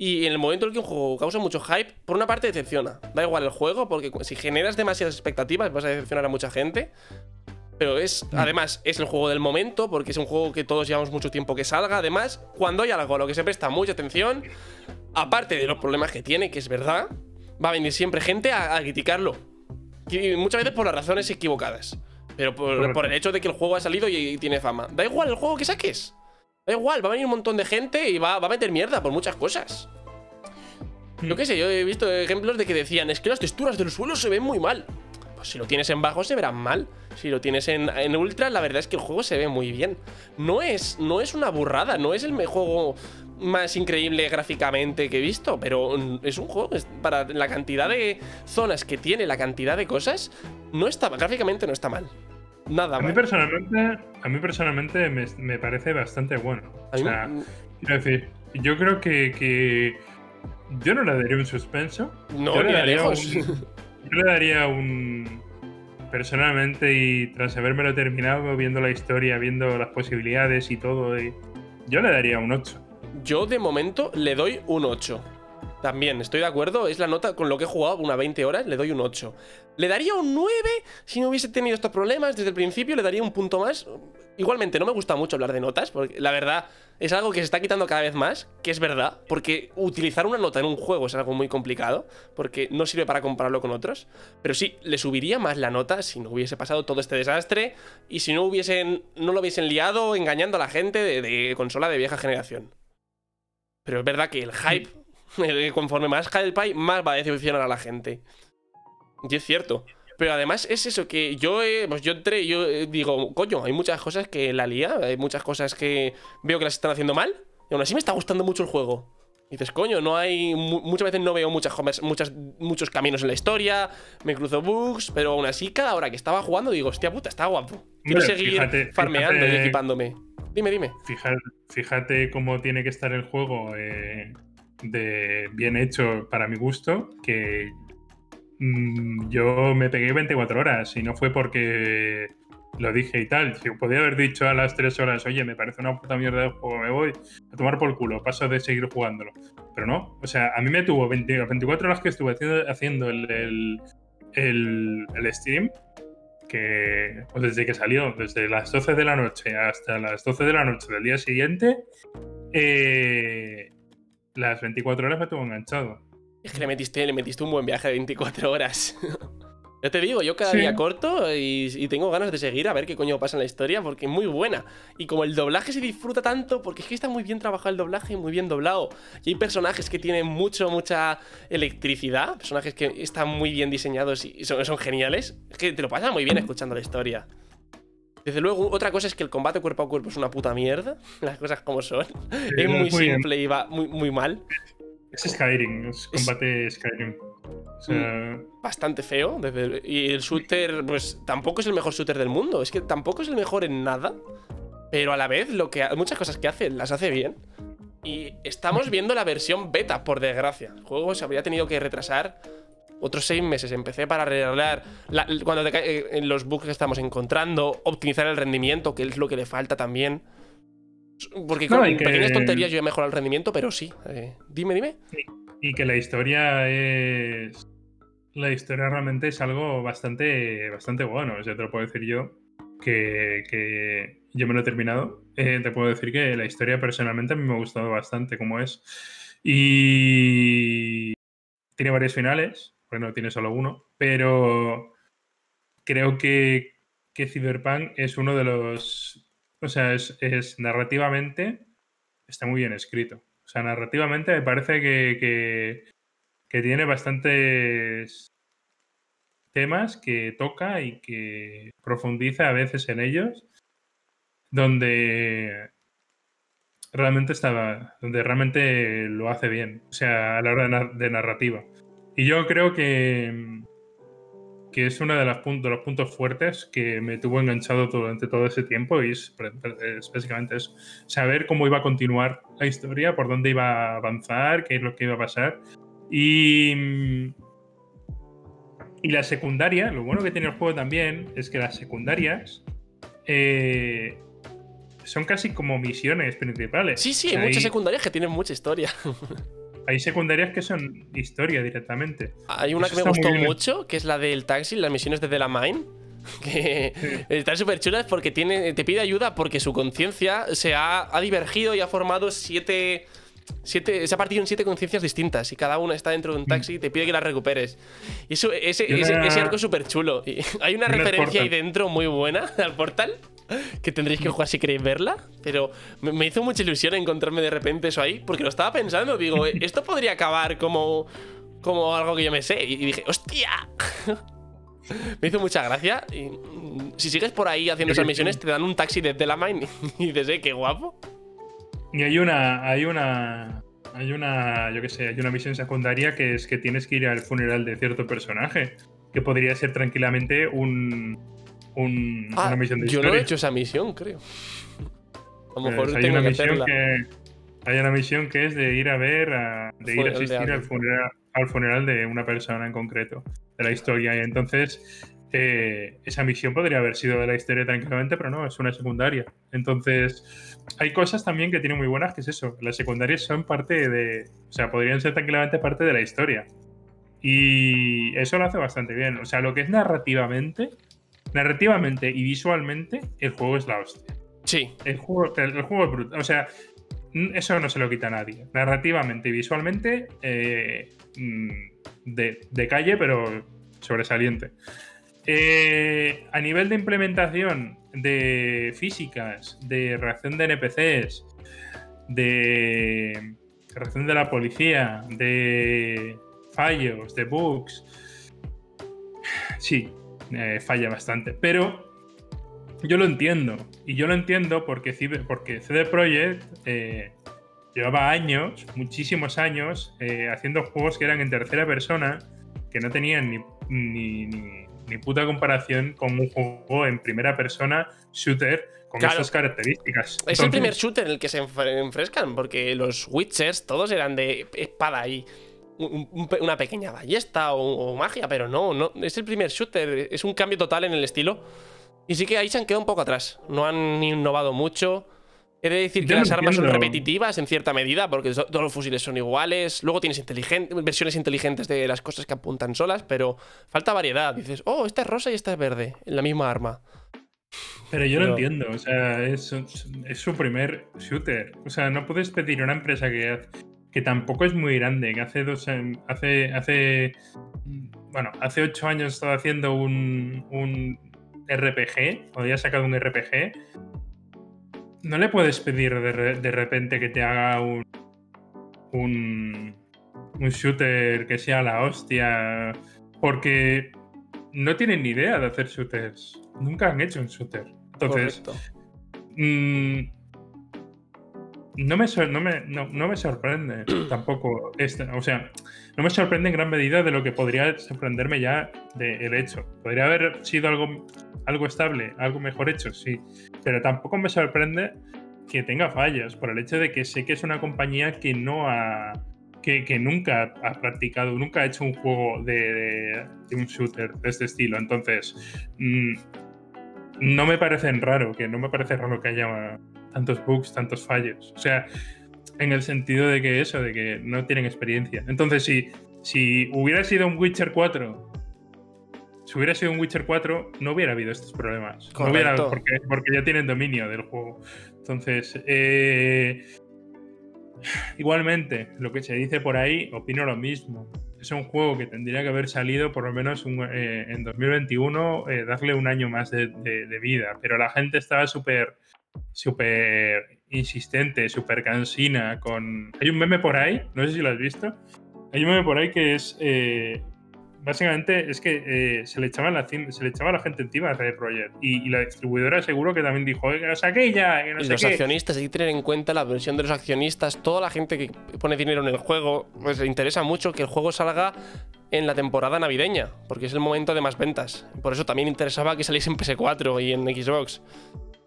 y en el momento en el que un juego causa mucho hype, por una parte decepciona. Da igual el juego, porque si generas demasiadas expectativas vas a decepcionar a mucha gente. Pero es, mm. además, es el juego del momento, porque es un juego que todos llevamos mucho tiempo que salga. Además, cuando hay algo a lo que se presta mucha atención, aparte de los problemas que tiene, que es verdad, va a venir siempre gente a, criticarlo. muchas veces por las razones equivocadas. Pero por, por, el hecho de que el juego ha salido y tiene fama. Da igual el juego que saques. Da igual, va a venir un montón de gente y va, va a meter mierda por muchas cosas. Yo qué sé, yo he visto ejemplos de que decían, es que las texturas del suelo se ven muy mal. Pues si lo tienes en bajo se verán mal. Si lo tienes en, en ultra, la verdad es que el juego se ve muy bien. No es, no es una burrada, no es el juego más increíble gráficamente que he visto, pero mm, es un juego que para la cantidad de zonas que tiene, la cantidad de cosas, no está, gráficamente no está mal. Nada A mí personalmente, a mí personalmente me, me parece bastante bueno. O sea, quiero decir, yo creo que, que yo no le daría un suspenso. no, yo le daría un- yo le daría un. Personalmente, y tras habérmelo terminado, viendo la historia, viendo las posibilidades y todo, y- yo le daría un 8. Yo de momento le doy un 8. También, estoy de acuerdo, es la nota con lo que he jugado, una 20 horas, le doy un 8. Le daría un 9 si no hubiese tenido estos problemas desde el principio, le daría un punto más. Igualmente, no me gusta mucho hablar de notas, porque la verdad es algo que se está quitando cada vez más, que es verdad, porque utilizar una nota en un juego es algo muy complicado, porque no sirve para compararlo con otros. Pero sí, le subiría más la nota si no hubiese pasado todo este desastre y si no hubiesen, no lo hubiesen liado engañando a la gente de, consola de vieja generación. Pero es verdad que el hype, conforme más hype hay, más va a decepcionar a la gente. Y es cierto. Pero además es eso que yo, eh, pues yo entré y yo eh, digo, coño, hay muchas cosas que la lía, hay muchas cosas que veo que las están haciendo mal, y aún así me está gustando mucho el juego. Y dices, coño, no hay. mu- muchas veces no veo muchas, muchas, muchos caminos en la historia, me cruzo bugs, pero aún así, cada hora que estaba jugando, digo, hostia puta, está guapo. Quiero seguir fíjate- farmeando y equipándome. Dime, dime. Fíjate, fíjate cómo tiene que estar el juego eh, de bien hecho para mi gusto, que mm, yo me pegué 24 horas y no fue porque lo dije y tal. Si podía haber dicho a las 3 horas, oye, me parece una puta mierda de juego, me voy a tomar por culo, paso de seguir jugándolo. Pero no, o sea, a mí me tuvo 20 24 horas que estuve haciendo, haciendo el, el, el, el Steam, que desde que salió, desde las 12 de la noche hasta las 12 de la noche del día siguiente, eh, las 24 horas me tuvo enganchado. Es que le metiste, le metiste un buen viaje de 24 horas. ya te digo, yo cada Sí. día corto y, y tengo ganas de seguir a ver qué coño pasa en la historia porque es muy buena. Y como el doblaje se disfruta tanto, porque es que está muy bien trabajado el doblaje, muy bien doblado. Y hay personajes que tienen mucho, mucha electricidad, personajes que están muy bien diseñados y son, son geniales. Es que te lo pasas muy bien escuchando la historia. Desde luego, otra cosa es que el combate cuerpo a cuerpo es una puta mierda, las cosas como son. es muy bien. simple y va muy, muy mal. Es Skyrim, es Es- combate Skyrim. O sea, bastante feo. desde- y el shooter, pues tampoco es el mejor shooter del mundo. Es que tampoco es el mejor en nada. Pero a la vez, lo que, muchas cosas que hace, las hace bien. Y estamos viendo la versión beta, por desgracia. El juego se habría tenido que retrasar otros seis meses. Empecé para arreglar la- cuando te eh, en los bugs que estamos encontrando, optimizar el rendimiento, que es lo que le falta también. Porque No, con que- pequeñas tonterías yo he mejorado el rendimiento, pero sí. Eh, dime, dime. y que la historia es. La historia realmente es algo bastante, bastante bueno. O sea, te lo puedo decir yo, que, que yo me lo he terminado. Eh, te puedo decir que la historia personalmente a mí me ha gustado bastante como es. Y tiene varios finales, porque no tiene solo uno, pero creo que, que Cyberpunk es uno de los. O sea, es, narrativamente está muy bien escrito. O sea, narrativamente me parece que, que, que tiene bastantes temas que toca y que profundiza a veces en ellos, donde realmente está, donde realmente lo hace bien, o sea, a la hora de narrativa. Y yo creo que, que es uno de, las de los puntos fuertes que me tuvo enganchado durante todo ese tiempo y es, es básicamente eso, saber cómo iba a continuar la historia, por dónde iba a avanzar, qué es lo que iba a pasar. Y, y la secundaria, lo bueno que tiene el juego también es que las secundarias eh, son casi como misiones principales. Sí, sí, hay muchas secundarias que tienen mucha historia. hay secundarias que son historia directamente. Hay una Eso que me gustó mucho, que es la del taxi, las misiones de The La Mine. Que Sí. están súper chulas porque tiene, te pide ayuda porque su conciencia se ha, ha divergido y ha formado siete, siete. Se ha partido en siete conciencias distintas y cada una está dentro de un taxi y te pide que las recuperes. Y eso, ese, una- ese, ese arco es súper chulo. Hay una referencia ahí dentro muy buena al portal. que tendréis que jugar si queréis verla, pero me, me hizo mucha ilusión encontrarme de repente eso ahí, porque lo estaba pensando, digo, "Eh, esto podría acabar como, como algo que yo me sé, y dije, ¡hostia! me hizo mucha gracia, y mm, si sigues por ahí haciendo esas misiones, te dan un taxi desde la mine y dices, ¡eh, qué guapo! Y hay una, hay una, hay una, yo qué sé, hay una misión secundaria que es que tienes que ir al funeral de cierto personaje, que podría ser tranquilamente un, un- Ah, una misión de yo no he historia. hecho esa misión, creo. A lo mejor Pues hay tengo una que misión hacerla. que hay una misión que es de ir a ver, a- de ir a asistir al funeral, al funeral de una persona en concreto de la historia. Y entonces eh, esa misión podría haber sido de la historia tranquilamente, pero no, es una secundaria. Entonces hay cosas también que tienen muy buenas, que es eso. Las secundarias son parte de, o sea, podrían ser tranquilamente parte de la historia. Y eso lo hace bastante bien. O sea, lo que es narrativamente, narrativamente y visualmente, el juego es la hostia. Sí, El juego, el, el juego es brutal. O sea, eso no se lo quita a nadie. Narrativamente y visualmente, eh, mm, de, de calle, pero sobresaliente. Eh, a nivel de implementación de físicas, de reacción de NPCs, de reacción de la policía, de fallos, de bugs, sí, eh, falla bastante. Pero yo lo entiendo. Y yo lo entiendo porque, porque CD Projekt eh, llevaba años, muchísimos años, haciendo juegos que eran en tercera persona, que no tenían ni, ni- ni puta comparación con un juego en primera persona, shooter, con Claro. estas características. Es el primer shooter en el que se enfre- enfrescan, porque los Witchers todos eran de espada y un- un pe- una pequeña ballesta o, o magia, pero no, no, es el primer shooter, es un cambio total en el estilo. Y sí que ahí se han quedado un poco atrás, no han innovado mucho. He de decir que no las armas son repetitivas en cierta medida, porque todos los fusiles son iguales. Luego tienes inteligen- versiones inteligentes de las cosas que apuntan solas, pero falta variedad. Dices, oh, esta es rosa y esta es verde, en la misma arma. Pero yo lo Pero- entiendo, o sea, es, es su primer shooter. O sea, no puedes pedir a una empresa que, que tampoco es muy grande, que hace dos hace, hace bueno, hace ocho años estaba haciendo un, un RPG, o había sacado un RPG. No le puedes pedir de, re- de repente que te haga un, un, un shooter que sea la hostia, porque no tienen ni idea de hacer shooters. Nunca han hecho un shooter. Entonces, mm, no, me, no, me, no, no me sorprende tampoco. Este, o sea, no me sorprende en gran medida de lo que podría sorprenderme ya del hecho. Podría haber sido algo, algo estable, algo mejor hecho, sí. Pero tampoco me sorprende que tenga fallas por el hecho de que sé que es una compañía que no ha. Que, que nunca ha practicado, nunca ha hecho un juego de, de- de un shooter de este estilo. Entonces, mm, no me parece raro, que no me parece raro que haya tantos bugs, tantos fallos. O sea, en el sentido de que eso, de que no tienen experiencia. Entonces, si, si hubiera sido un Witcher 4, si hubiera sido un Witcher 4, no hubiera habido estos problemas. No hubiera- porque, porque ya tienen dominio del juego. Entonces, eh, igualmente, lo que se dice por ahí, opino lo mismo. Es un juego que tendría que haber salido por lo menos un- eh, en 2021, eh, darle un año más de, de- de vida. Pero la gente estaba súper súper insistente, súper cansina. Con... Hay un meme por ahí, no sé si lo has visto. Hay un meme por ahí que es. eh, básicamente es que eh, se, le echaba la, se le echaba a la gente encima a Red Project. Y, y la distribuidora seguro que también dijo: "Eh, que lo saqué ya, que no Y sé los qué". accionistas, hay que tener en cuenta la versión de los accionistas, toda la gente que pone dinero en el juego, pues le interesa mucho que el juego salga en la temporada navideña, porque es el momento de más ventas. Por eso también interesaba que saliese en PS4 y en Xbox,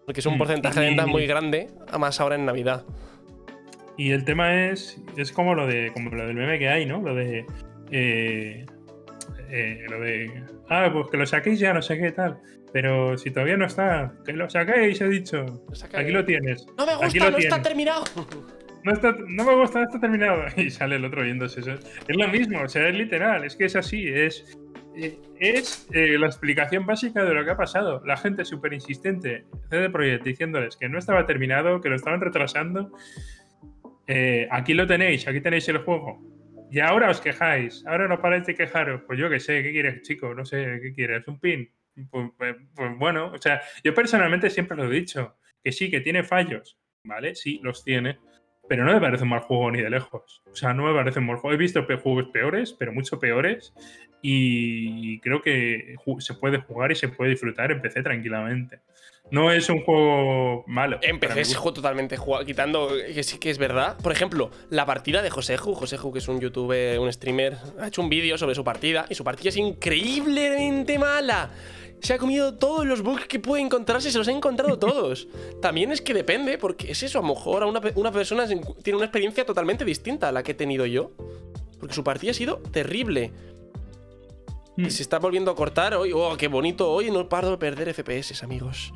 porque es un Mm, porcentaje de ventas muy grande, a más ahora en Navidad. Y el tema es, es como lo de como lo del meme que hay, ¿no? Lo de eh, eh, lo de ah, pues que lo saquéis ya, no sé qué tal. Pero si todavía no está, que lo saquéis, he dicho. Lo Aquí lo tienes. No me Aquí gusta, lo no está terminado. No, está, no me gusta, está terminado. Y sale el otro viéndose eso. Es lo mismo, o sea, es literal, es que es así, es, es eh, la explicación básica de lo que ha pasado. La gente súper insistente, CD Projekt, diciéndoles que no estaba terminado, que lo estaban retrasando. Eh, aquí lo tenéis, aquí tenéis el juego. Y ahora os quejáis, ahora no paráis de quejaros. Pues yo qué sé, ¿qué quieres, chico? No sé, ¿qué quieres? ¿Un pin? pues, pues, pues bueno, o sea, yo personalmente siempre lo he dicho, que sí, que tiene fallos, ¿vale? Sí, los tiene, pero no me parece un mal juego ni de lejos. O sea, no me parece un mal juego. He visto juegos peores, pero mucho peores, y creo que se puede jugar y se puede disfrutar en PC tranquilamente. No es un juego malo. En PC es juego totalmente jugado, quitando que sí que es verdad. Por ejemplo, la partida de Joseju. Joseju, que es un youtuber, un streamer, ha hecho un vídeo sobre su partida y su partida es increíblemente mala se ha comido todos los bugs que puede encontrarse, se los ha encontrado todos. También es que depende, porque es eso, a lo mejor a una, una, persona tiene una experiencia totalmente distinta a la que he tenido yo. Porque su partida ha sido terrible. Y hmm. se está volviendo a cortar hoy. ¡Oh, qué bonito! Hoy no paro de perder FPS, amigos.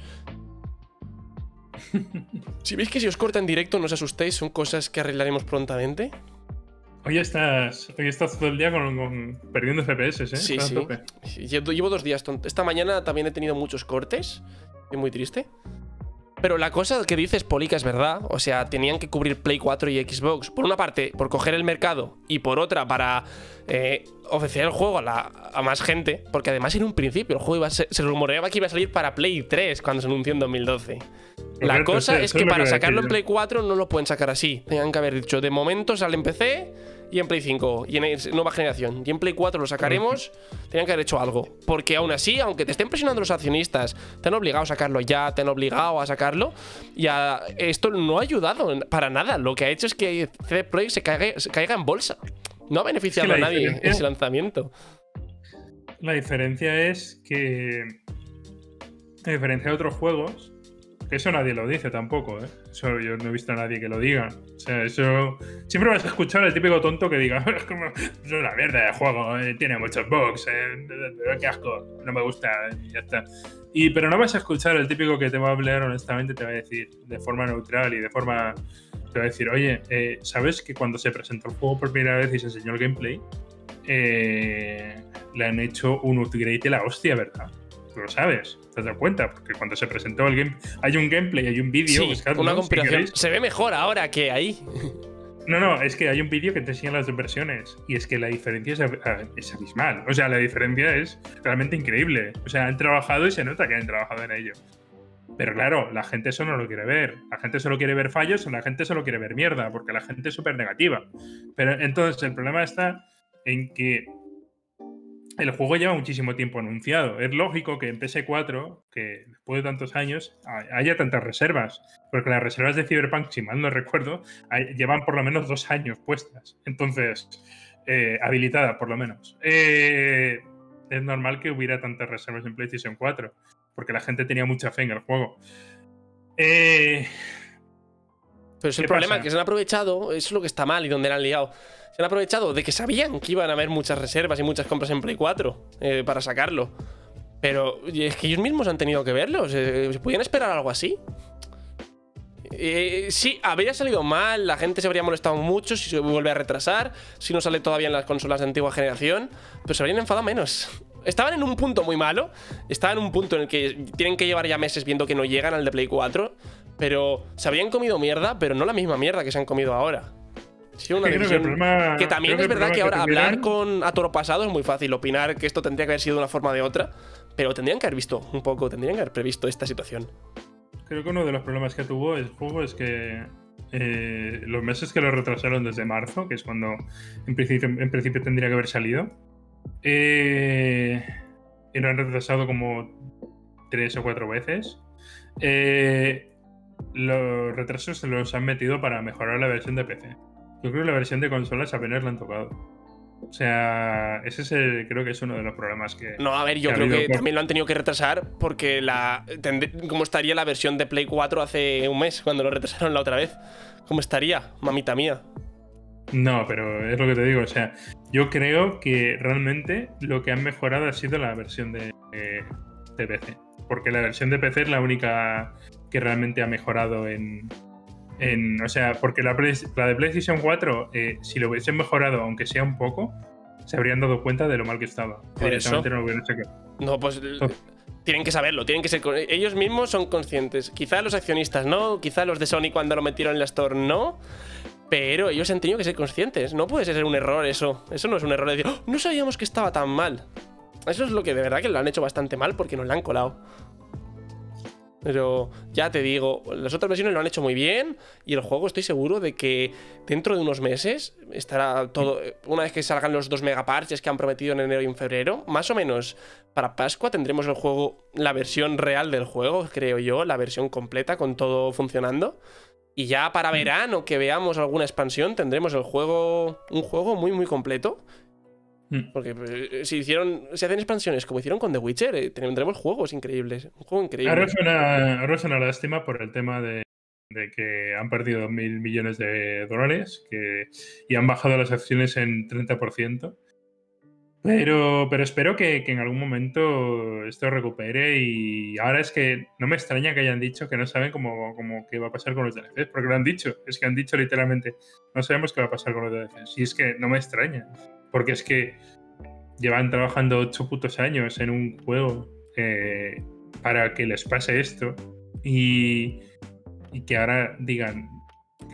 si veis que si os corta en directo, no os asustéis, son cosas que arreglaremos prontamente. Hoy estás, hoy estás todo el día con, perdiendo FPS, ¿eh? Sí, sí. Llevo dos días. Esta mañana también he tenido muchos cortes. Estoy muy triste. Pero la cosa que dices, Polica, es verdad. O sea, tenían que cubrir Play 4 y Xbox. Por una parte, por coger el mercado. Y por otra, para eh, ofrecer el juego a, más gente. Porque además, en un principio, el juego iba se rumoreaba que iba a salir para Play 3 cuando se anunció en 2012. La cosa es que, para sacarlo en Play 4 no lo pueden sacar así. Tenían que haber dicho, de momento sale en PC y en Play 5 y en nueva generación. Y en Play 4 lo sacaremos. Tenían que haber hecho algo. Porque aún así, aunque te estén presionando los accionistas, te han obligado a sacarlo ya, te han obligado a sacarlo. Y esto no ha ayudado para nada. Lo que ha hecho es que CD Projekt se caiga, en bolsa. No ha beneficiado a nadie ese lanzamiento. La diferencia es que, a diferencia de otros juegos, eso nadie lo dice tampoco, ¿eh? Eso yo no he visto a nadie que lo diga. O sea, eso. Siempre vas a escuchar al típico tonto que diga, es como. Es una mierda de juego, eh, tiene muchos bugs, eh, qué asco, no me gusta, y ya está. Y, pero no vas a escuchar al típico que te va a hablar honestamente, te va a decir de forma neutral y de forma. Te va a decir, oye, eh, ¿sabes que cuando se presentó el juego por primera vez y se enseñó el gameplay, le han hecho un upgrade de la hostia, ¿verdad? Tú lo sabes, te has dado cuenta, porque cuando se presentó el game, hay un gameplay, hay un vídeo. Sí, una compilación. se ve mejor ahora que ahí. No, no, es que hay un vídeo que te enseña las dos versiones y es que la diferencia es, es, abismal. O sea, la diferencia es realmente increíble. O sea, han trabajado y se nota que han trabajado en ello. Pero claro, la gente eso no lo quiere ver. La gente solo quiere ver fallos o la gente solo quiere ver mierda, porque la gente es súper negativa. Pero entonces el problema está en que el juego lleva muchísimo tiempo anunciado. Es lógico que en PS4, que después de tantos años, haya tantas reservas. Porque las reservas de Cyberpunk, si mal no recuerdo, llevan por lo menos dos años puestas. Entonces, eh, habilitada por lo menos. Eh, es normal que hubiera tantas reservas en PlayStation 4. Porque la gente tenía mucha fe en el juego. Eh, Pero es el problema, que se han aprovechado, eso es lo que está mal y donde la han liado se han aprovechado de que sabían que iban a haber muchas reservas y muchas compras en Play 4 eh, para sacarlo. Pero es que ellos mismos han tenido que verlo. ¿Se, podían esperar algo así? Eh, sí, habría salido mal, la gente se habría molestado mucho si se vuelve a retrasar, si no sale todavía en las consolas de antigua generación, pero se habrían enfadado menos. Estaban en un punto muy malo, estaban en un punto en el que tienen que llevar ya meses viendo que no llegan al de Play 4, pero se habrían comido mierda, pero no la misma mierda que se han comido ahora que, también es verdad que ahora hablar con a toro pasado es muy fácil, opinar que esto tendría que haber sido de una forma o de otra, pero tendrían que haber visto un poco, tendrían que haber previsto esta situación. Creo que uno de los problemas que tuvo el juego es que eh, los meses que lo retrasaron desde marzo, que es cuando en principio, en principio tendría que haber salido, eh, y lo han retrasado como tres o cuatro veces. Eh, los retrasos se los han metido para mejorar la versión de PC. Yo creo que la versión de consolas apenas la han tocado. O sea, ese es el, creo que es uno de los problemas que. No, a ver, yo creo que también lo han tenido que retrasar porque la. ¿Cómo estaría la versión de Play 4 hace un mes cuando lo retrasaron la otra vez? ¿Cómo estaría, mamita mía? No, pero es lo que te digo. O sea, yo creo que realmente lo que han mejorado ha sido la versión de, de PC. Porque la versión de PC es la única que realmente ha mejorado en, o sea, porque la, de PlayStation 4, eh, si lo hubiesen mejorado, aunque sea un poco, se habrían dado cuenta de lo mal que estaba. Por eso. No, no, pues oh. tienen que saberlo, tienen que ser. Ellos mismos son conscientes. Quizá los accionistas no, quizá los de Sony cuando lo metieron en la Store no. Pero ellos han tenido que ser conscientes. No puede ser un error eso. Eso no es un error de decir, oh, no sabíamos que estaba tan mal. Eso es lo que de verdad que lo han hecho bastante mal porque nos lo han colado. Pero ya te digo, las otras versiones lo han hecho muy bien y el juego estoy seguro de que dentro de unos meses estará todo. Una vez que salgan los dos megaparches que han prometido en enero y en febrero, más o menos para Pascua tendremos el juego, la versión real del juego, creo yo, la versión completa con todo funcionando. Y ya para verano que veamos alguna expansión tendremos el juego, un juego muy muy completo Mm. Porque eh, si hicieron, si hacen expansiones como hicieron con The Witcher, eh, tendremos juegos increíbles. Un juego increíble. Ahora es, una, lástima por el tema de, que han perdido mil millones de dólares que, y han bajado las acciones en 30%. Pero, pero espero que, que, en algún momento esto recupere y ahora es que no me extraña que hayan dicho que no saben cómo, cómo qué va a pasar con los DLCs, porque lo han dicho, es que han dicho literalmente, no sabemos qué va a pasar con los DLCs. Y es que no me extraña. Porque es que llevan trabajando ocho putos años en un juego eh, para que les pase esto y, que ahora digan,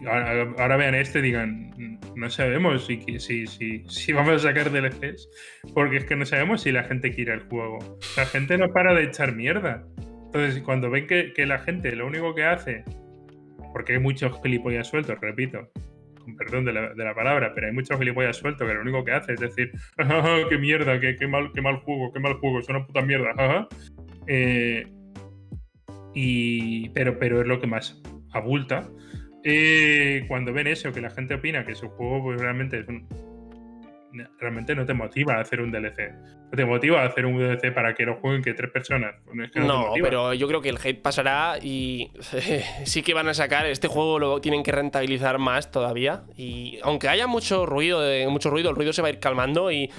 ahora, vean este y digan, no sabemos si, si, si, si, vamos a sacar DLCs, porque es que no sabemos si la gente quiere el juego. La gente no para de echar mierda. Entonces, cuando ven que, la gente lo único que hace, porque hay muchos gilipollas sueltos, repito, perdón de la, palabra, pero hay muchos gilipollas sueltos que lo único que hace es decir, qué mierda, qué, qué, mal, qué mal juego, qué mal juego, es una puta mierda, eh, y, pero, pero es lo que más abulta. Eh, cuando ven eso, que la gente opina que su juego pues, realmente es un, realmente no te motiva a hacer un DLC. No te motiva a hacer un DLC para que lo jueguen que tres personas. no, pero yo creo que el hate pasará y sí que van a sacar. Este juego lo tienen que rentabilizar más todavía. Y aunque haya mucho ruido, mucho ruido, el ruido se va a ir calmando y.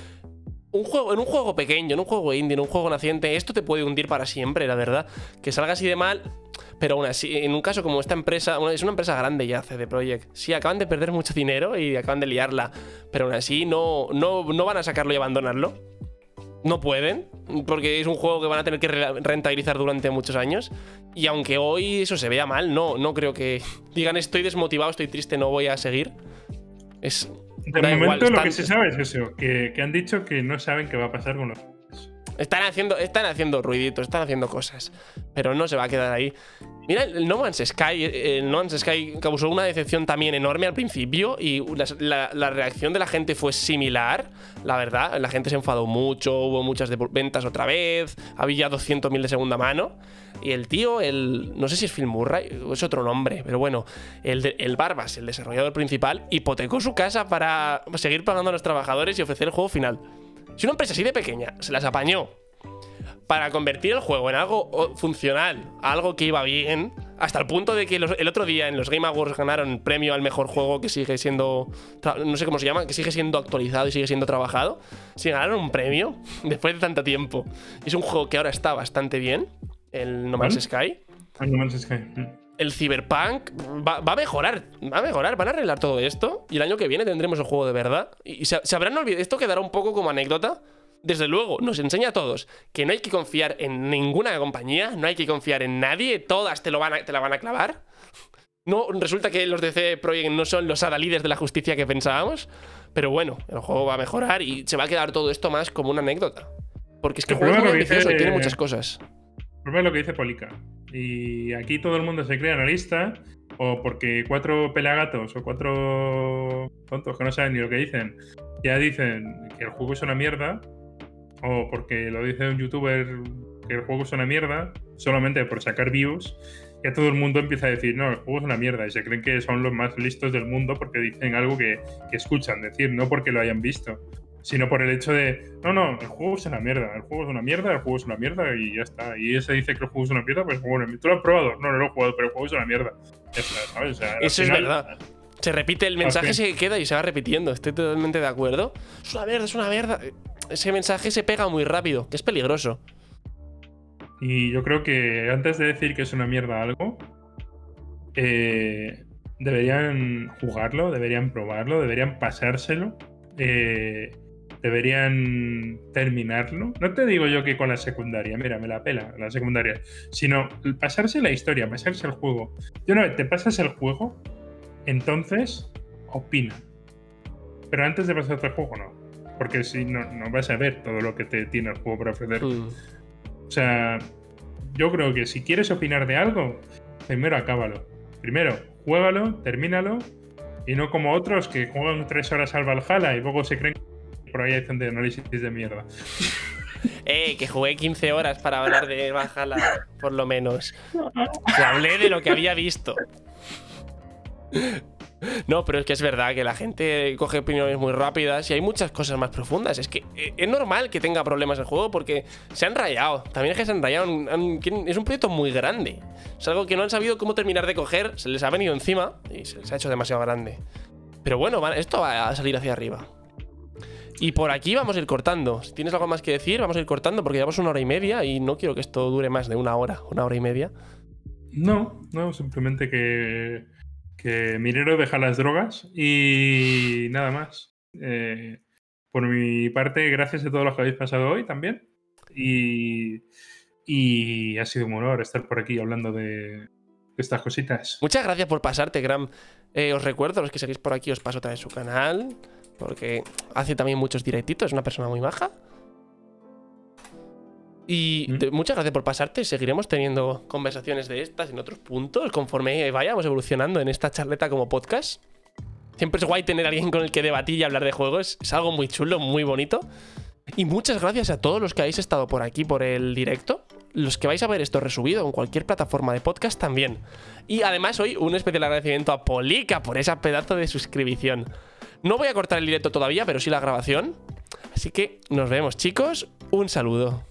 Un juego, en un juego pequeño, en un juego indie, en un juego naciente, esto te puede hundir para siempre, la verdad. Que salga así de mal, pero aún así, en un caso como esta empresa, es una empresa grande ya, CD Projekt. Sí, acaban de perder mucho dinero y acaban de liarla. Pero aún así no, no, no van a sacarlo y abandonarlo. No pueden, porque es un juego que van a tener que rentabilizar durante muchos años. Y aunque hoy eso se vea mal, no, no creo que digan estoy desmotivado, estoy triste, no voy a seguir. Es. De momento lo que se sabe es eso, que, que han dicho que no saben qué va a pasar con los están haciendo, están haciendo ruiditos, están haciendo cosas. Pero no se va a quedar ahí. Mira, el No Man's Sky, el No Man's Sky causó una decepción también enorme al principio y la, reacción de la gente fue similar, la verdad. La gente se enfadó mucho, hubo muchas ventas otra vez, había 200.000 de segunda mano. Y el tío, el no sé si es Phil Murray es otro nombre, pero bueno, el, el Barbas, el desarrollador principal, hipotecó su casa para seguir pagando a los trabajadores y ofrecer el juego final. Si una empresa así de pequeña se las apañó para convertir el juego en algo funcional, algo que iba bien, hasta el punto de que el otro día en los Game Awards ganaron premio al mejor juego que sigue siendo, no sé cómo se llama, que sigue siendo actualizado y sigue siendo trabajado, si ganaron un premio después de tanto tiempo. Es un juego que ahora está bastante bien, el No Man's Sky. El No Man's Sky. Mm. El Cyberpunk va, a mejorar, va a mejorar, van a arreglar todo esto y el año que viene tendremos el juego de verdad. Y se, se habrán olvidado, esto quedará un poco como anécdota, desde luego, nos enseña a todos que no hay que confiar en ninguna compañía, no hay que confiar en nadie, todas te, lo van te la van a clavar. No, resulta que los DC Projekt no son los adalides de la justicia que pensábamos, pero bueno, el juego va a mejorar y se va a quedar todo esto más como una anécdota. Porque es que el, juego es ambicioso y tiene muchas cosas. El es lo que dice Polica. Y aquí todo el mundo se cree analista, o porque cuatro pelagatos o cuatro tontos que no saben ni lo que dicen, ya dicen que el juego es una mierda, o porque lo dice un youtuber que el juego es una mierda, solamente por sacar views, ya todo el mundo empieza a decir, no, el juego es una mierda, y se creen que son los más listos del mundo porque dicen algo que, que escuchan decir, no porque lo hayan visto, sino por el hecho de, no, no, el juego es una mierda, el juego es una mierda, el juego es una mierda y ya está. Y ese dice que el juego es una mierda, pues el juego es una ¿Tú lo has probado? No, no lo he jugado, pero el juego es una mierda. Ya está, ¿sabes? Eso es verdad. Se repite, el mensaje se queda y se va repitiendo. Estoy totalmente de acuerdo. Es una mierda, es una mierda ese mensaje se pega muy rápido, que es peligroso. Y yo creo que antes de decir que es una mierda algo, eh, deberían jugarlo, deberían probarlo, deberían pasárselo, eh, deberían terminarlo. No te digo yo que con la secundaria, mira, me la pela la secundaria, sino pasarse la historia, pasarse el juego. Yo no, te pasas el juego, entonces opina. Pero antes de pasarte el juego, no. Porque si no, no vas a ver todo lo que te tiene el juego para ofrecer. Mm. O sea, yo creo que si quieres opinar de algo, primero acábalo. Primero, juégalo, termínalo, y no como otros que juegan tres horas al Valhalla y luego se creen que por ahí hacen de análisis de mierda. Eh, que jugué 15 horas para hablar de Valhalla, por lo menos. Que hablé de lo que había visto. No, pero es que es verdad que la gente coge opiniones muy rápidas y hay muchas cosas más profundas. Es que eh, es normal que tenga problemas el juego porque se han rayado. También es que se han rayado. es un proyecto muy grande. Es algo que no han sabido cómo terminar de coger. Se les ha venido encima y se les ha hecho demasiado grande. Pero bueno, esto va a salir hacia arriba. Y por aquí vamos a ir cortando. Si tienes algo más que decir, vamos a ir cortando porque llevamos una hora y media y no quiero que esto dure más de una hora, una hora y media. No, no, simplemente que, que Minero deja las drogas y nada más. Eh, por mi parte, gracias a todos los que habéis pasado hoy también. Y, y ha sido un honor estar por aquí hablando de, estas cositas. Muchas gracias por pasarte, Gram. Eh, os recuerdo, los que seguís por aquí, os paso vez su canal. Porque hace también muchos directitos, es una persona muy maja. Y Mm. te- muchas gracias por pasarte. Seguiremos teniendo conversaciones de estas en otros puntos conforme vayamos evolucionando en esta charleta como podcast. Siempre es guay tener a alguien con el que debatir y hablar de juegos. Es algo muy chulo, muy bonito. Y muchas gracias a todos los que habéis estado por aquí por el directo. Los que vais a ver esto resubido en cualquier plataforma de podcast también. Y además hoy un especial agradecimiento a Polica por esa pedazo de suscripción. No voy a cortar el directo todavía, pero sí la grabación. Así que nos vemos chicos. Un saludo.